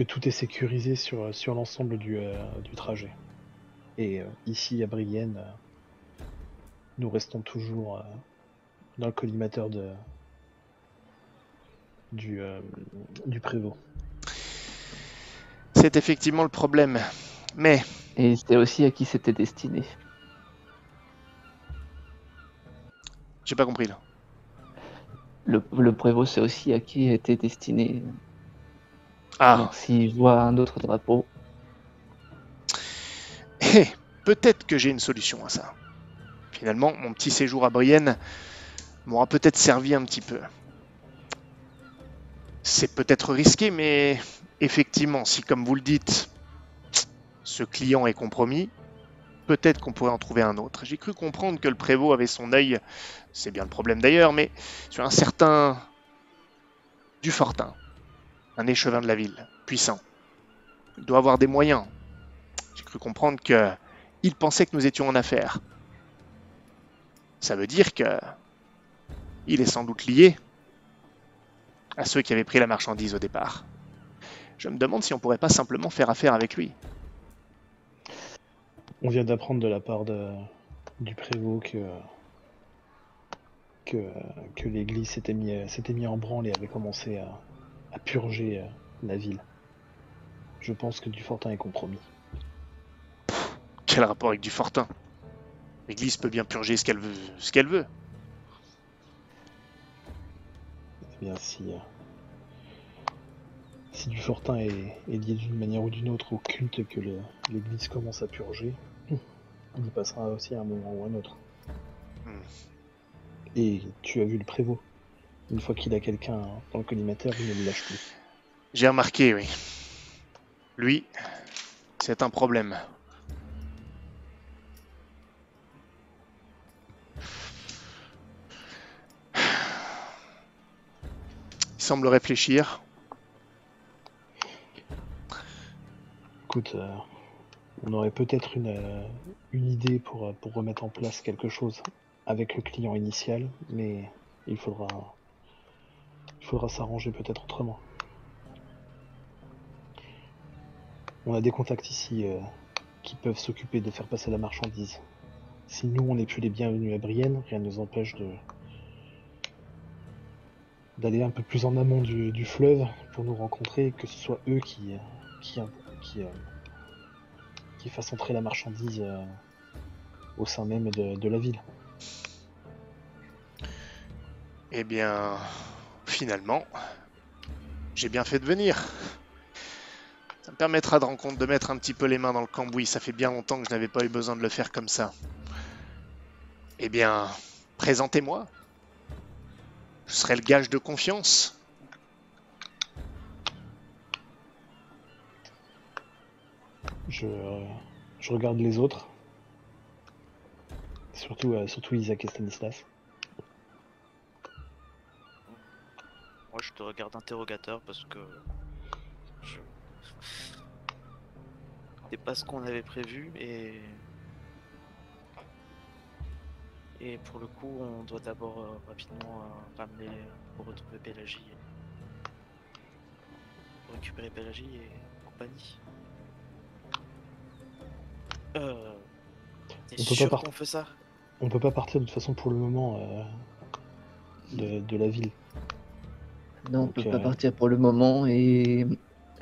tout est sécurisé sur, l'ensemble du, euh, du trajet. Et ici à Brienne, nous restons toujours euh, dans le collimateur de, du, euh, du prévôt. C'est effectivement le problème. Mais Et c'est aussi à qui c'était destiné. j'ai pas compris là. Le, le prévôt, c'est aussi à qui était destiné. Ah, Donc, s'il voit un autre drapeau, Eh, peut-être que j'ai une solution à ça. Finalement, mon petit séjour à Brienne m'aura peut-être servi un petit peu. C'est peut-être risqué, mais effectivement, si comme vous le dites, ce client est compromis, peut-être qu'on pourrait en trouver un autre. J'ai cru comprendre que le prévôt avait son œil, c'est bien le problème d'ailleurs, mais sur un certain Dufortin, un échevin de la ville, puissant. Il doit avoir des moyens, j'ai cru comprendre que il pensait que nous étions en affaires. Ça veut dire que il est sans doute lié à ceux qui avaient pris la marchandise au départ. Je me demande si on pourrait pas simplement faire affaire avec lui. On vient d'apprendre de la part de, du prévôt que, que, que l'église s'était mis, s'était mis en branle et avait commencé à, à purger euh, la ville. Je pense que Dufortin est compromis. Quel rapport avec du fortin L'Église peut bien purger ce qu'elle veut. Ce qu'elle veut. Eh bien, si, euh, si Dufortin est, est lié d'une manière ou d'une autre au culte que l'église commence à purger, il y passera aussi à un moment ou un autre. Hmm. Et tu as vu le prévôt. Une fois qu'il a quelqu'un dans le collimateur, il ne le lâche plus. J'ai remarqué, oui. Lui, c'est un problème. semble réfléchir. Écoute, euh, on aurait peut-être une, euh, idée euh, pour, remettre en place quelque chose avec le client initial, mais il faudra, s'arranger peut-être autrement. On a des contacts ici qui peuvent s'occuper de faire passer la marchandise. Si nous on n'est plus les bienvenus à Brienne, rien ne nous empêche de, d'aller un peu plus en amont du, fleuve pour nous rencontrer, que ce soit eux qui, euh, qui, qui, euh, qui fassent entrer la marchandise euh, au sein même de, de la ville. Eh bien, finalement, j'ai bien fait de venir. Ça me permettra de, rencontre, de mettre un petit peu les mains dans le cambouis. Ça fait bien longtemps que je n'avais pas eu besoin de le faire comme ça. Eh bien, présentez-moi. Je serai le gage de confiance. Je, je regarde les autres. Surtout, euh, surtout Isaac et Stanislas. Moi, je te regarde interrogateur parce que. Je... C'est pas ce qu'on avait prévu et. Et pour le coup, on doit d'abord euh, rapidement euh, ramener pour retrouver Pélagie. Pour récupérer Pélagie et compagnie. Euh. T'es On peut pas sûr qu'on fait ça? On peut pas partir de toute façon pour le moment euh, de, de la ville. Non, on Donc, peut pas euh, partir pour le moment et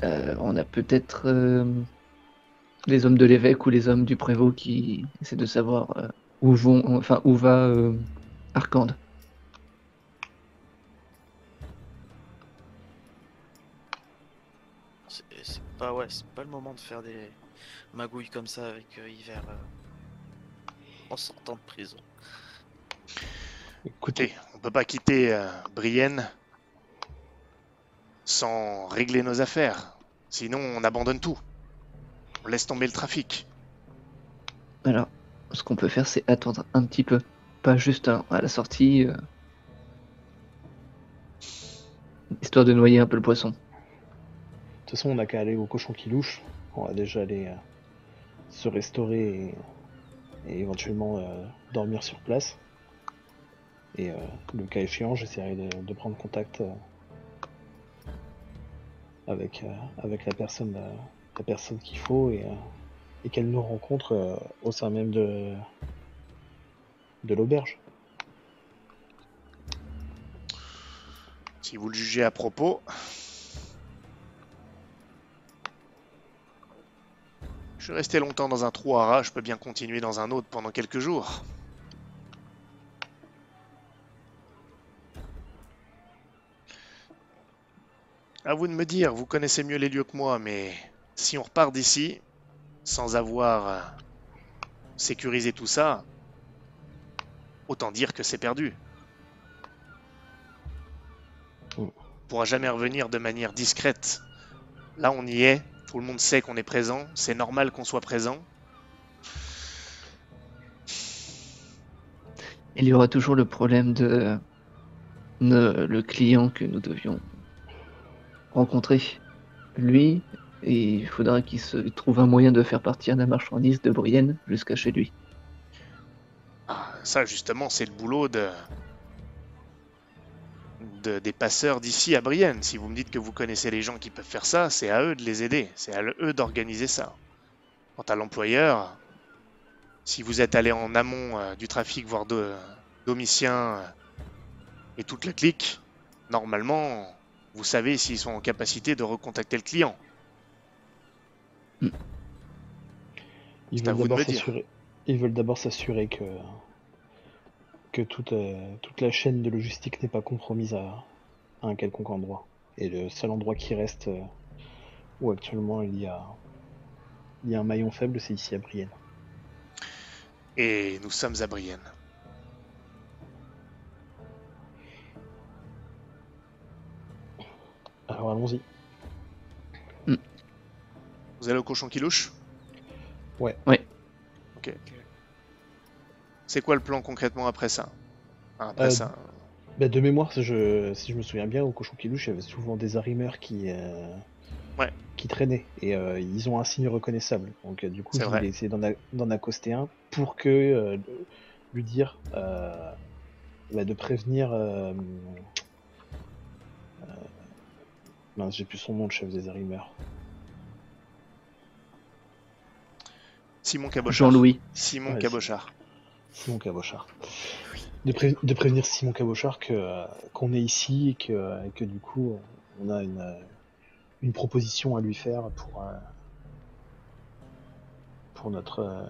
euh, on a peut-être euh, les hommes de l'évêque ou les hommes du prévôt qui essaient de savoir euh, où vont, enfin où va euh, Arkand. C'est c'est pas ouais, c'est pas le moment de faire des magouilles comme ça avec euh, Hiver euh, en sortant de prison. Écoutez, on peut pas quitter euh, Brienne sans régler nos affaires. Sinon, on abandonne tout. On laisse tomber le trafic. Alors, ce qu'on peut faire, c'est attendre un petit peu, pas juste à, à la sortie, euh, histoire de noyer un peu le poisson. De toute façon, on n'a qu'à aller au cochon qui louche. On va déjà aller euh, se restaurer et, éventuellement euh, dormir sur place. Et le cas échéant, j'essaierai de, prendre contact avec, avec la personne, la personne qu'il faut et, et qu'elle nous rencontre euh, au sein même de, de l'auberge. Si vous le jugez à propos. Je suis resté longtemps dans un trou à rats, je peux bien continuer dans un autre pendant quelques jours. À vous de me dire, vous connaissez mieux les lieux que moi, mais si on repart d'ici, sans avoir euh, sécurisé tout ça, autant dire que c'est perdu. On pourra jamais revenir de manière discrète. Là, on y est, tout le monde sait qu'on est présent, c'est normal qu'on soit présent. Il y aura toujours le problème de, de le client que nous devions rencontrer. Lui, et il faudra qu'il se trouve un moyen de faire partir la marchandise de Brienne jusqu'à chez lui. Ah, ça, justement, c'est le boulot de... de- des passeurs d'ici à Brienne. Si vous me dites que vous connaissez les gens qui peuvent faire ça, c'est à eux de les aider, c'est à eux d'organiser ça. Quant à l'employeur, si vous êtes allé en amont euh, du trafic, voire de Domitien euh, et toute la clique, normalement, vous savez s'ils sont en capacité de recontacter le client. Ils veulent. Ils veulent d'abord s'assurer que que toute euh, toute la chaîne de logistique n'est pas compromise à, à un quelconque endroit. Et le seul endroit qui reste euh, où actuellement il y a il y a un maillon faible, c'est ici à Brienne. Et nous sommes à Brienne. Alors allons-y. Vous allez au cochon qui louche Ouais. Ouais. Ok. C'est quoi le plan concrètement après ça Enfin, Après Euh, ça. Bah, de mémoire, si je, si je me souviens bien, au cochon qui louche, il y avait souvent des arrimeurs qui, euh, Ouais. qui traînaient et euh, ils ont un signe reconnaissable. Donc euh, du coup, vais essayer d'en accoster un pour que euh, lui dire euh, bah, de prévenir. Euh, euh, mince, j'ai plus son nom, le chef des arrimeurs. Simon Cabochard. Jean-Louis. Simon Ouais, Cabochard. Simon Cabochard. De, pré- de prévenir Simon Cabochard que euh, qu'on est ici et que, et que du coup on a une, euh, une proposition à lui faire pour euh, pour notre euh,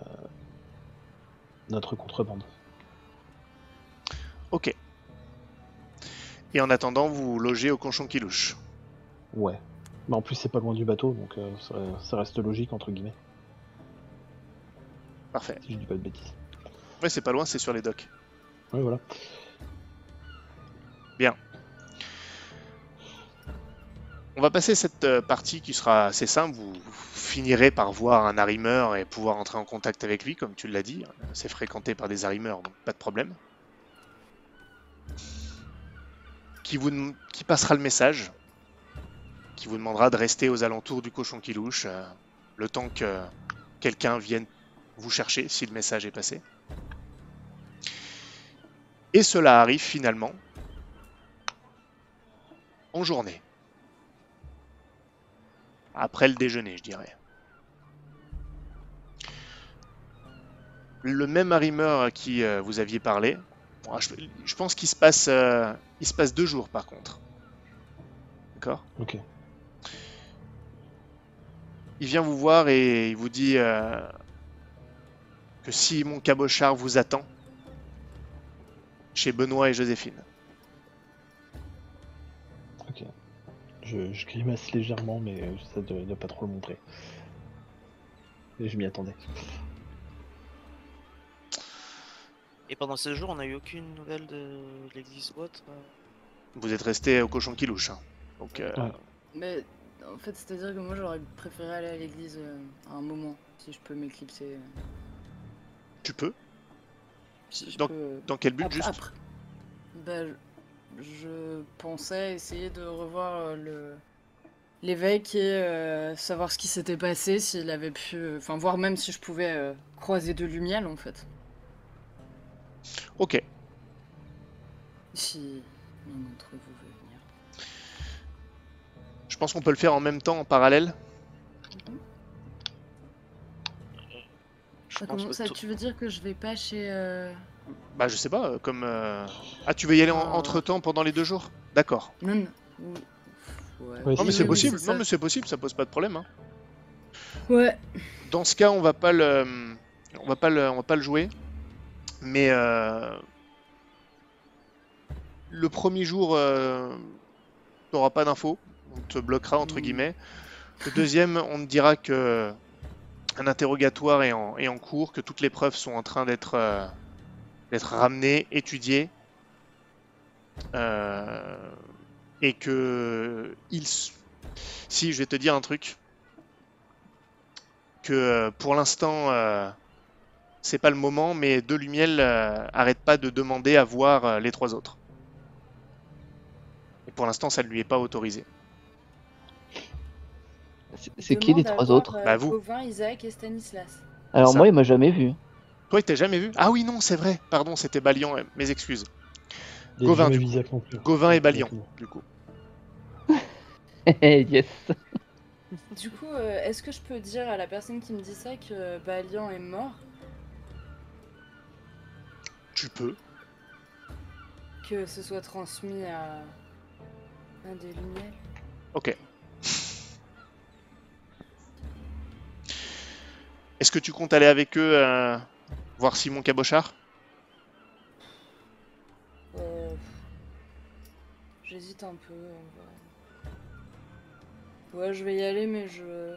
notre contrebande. Ok. Et en attendant, vous logez au Conchon qui louche. Ouais. Mais en plus c'est pas loin du bateau donc euh, ça, ça reste logique entre guillemets Parfait. si je dis pas de bêtises. Ouais, c'est pas loin, c'est sur les docks. Ouais voilà. On va passer cette euh, partie qui sera assez simple. Vous finirez par voir un arrimeur et pouvoir entrer en contact avec lui, comme tu l'as dit. C'est fréquenté par des arrimeurs, donc pas de problème. Qui, vous, dem- qui passera le message, qui vous demandera de rester aux alentours du cochon qui louche, euh, le temps que quelqu'un vienne vous chercher si le message est passé. Et cela arrive finalement en journée. Après le déjeuner, je dirais. Le même arrimeur à qui euh, vous aviez parlé, bon, je, je pense qu'il se passe, euh, il se passe deux jours par contre. D'accord? Ok. Il vient vous voir et il vous dit euh, que Simon Cabochard vous attend chez Benoît et Joséphine. Ok. Je, je grimace légèrement mais euh, j'essaie de ne pas trop le montrer. Et je m'y attendais. Et pendant ces jours, on n'a eu aucune nouvelle de l'église ou autre euh Vous êtes resté au cochon qui louche. hein. Donc, euh, Ouais. Mais en fait, c'est-à-dire que moi j'aurais préféré aller à l'église euh, à un moment, si je peux m'éclipser. euh, tu peux. Si. Dans quel but Après- juste après- Bah, je- pensais essayer de revoir euh, le l'évêque et euh, savoir ce qui s'était passé, s'il avait pu, euh, enfin voir même si je pouvais euh, croiser de lumière en fait, Ok. si l'un d'entre vous veut venir. Je pense qu'on peut le faire en même temps, en parallèle. Je pense comment que ça, tu veux dire que je vais pas chez euh, Bah, je sais pas, euh, comme. euh, Ah, tu veux y aller en- Ah. entre temps pendant les deux jours? D'accord. non, non. ou- Ouais. Ouais, Non, mais c'est possible. ça. Non, mais c'est possible, ça pose pas de problème. hein. Ouais. Dans ce cas, on va pas le, on va pas le, on va pas le jouer. Mais euh, le premier jour, euh, t'auras pas d'infos. On te bloquera entre Mm. guillemets. Le deuxième, on te dira que un interrogatoire est en, cours, que toutes les preuves sont en train d'être euh, ramenées, étudiées. Euh, et que si je vais te dire un truc que euh, pour l'instant c'est pas le moment mais De Lumiel arrête pas de demander à voir les trois autres et pour l'instant ça ne lui est pas autorisé C'est- qui les trois autres euh, Bah, vous. Gauvin, Isaac et Stanislas. Alors ça. moi, il m'a jamais vu. toi il t'a jamais vu? Ah oui non c'est vrai pardon c'était Balian euh, mes excuses Gauvin, du plus. Gauvin et Balian du coup (laughs) yes. Du coup, euh, est-ce que je peux dire à la personne qui me dit ça que Balian est mort? Tu peux Que ce soit transmis à, à des lumières? Ok est-ce que tu comptes aller avec eux euh, voir Simon Cabochard? Euh, J'hésite un peu. on va- Ouais, je vais y aller, mais je.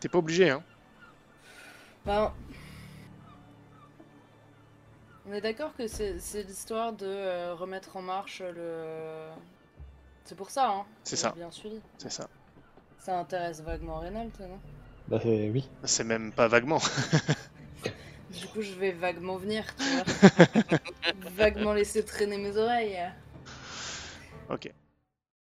t'es pas obligé hein Ben. On est d'accord que c'est l'histoire de euh, remettre en marche le. C'est pour ça, hein C'est ça. bien suivi. c'est ça Ça intéresse vaguement Reynald, non? Bah c'est- oui. c'est même pas vaguement (laughs) Du coup, je vais vaguement venir, tu vois. (laughs) vaguement laisser traîner mes oreilles. ok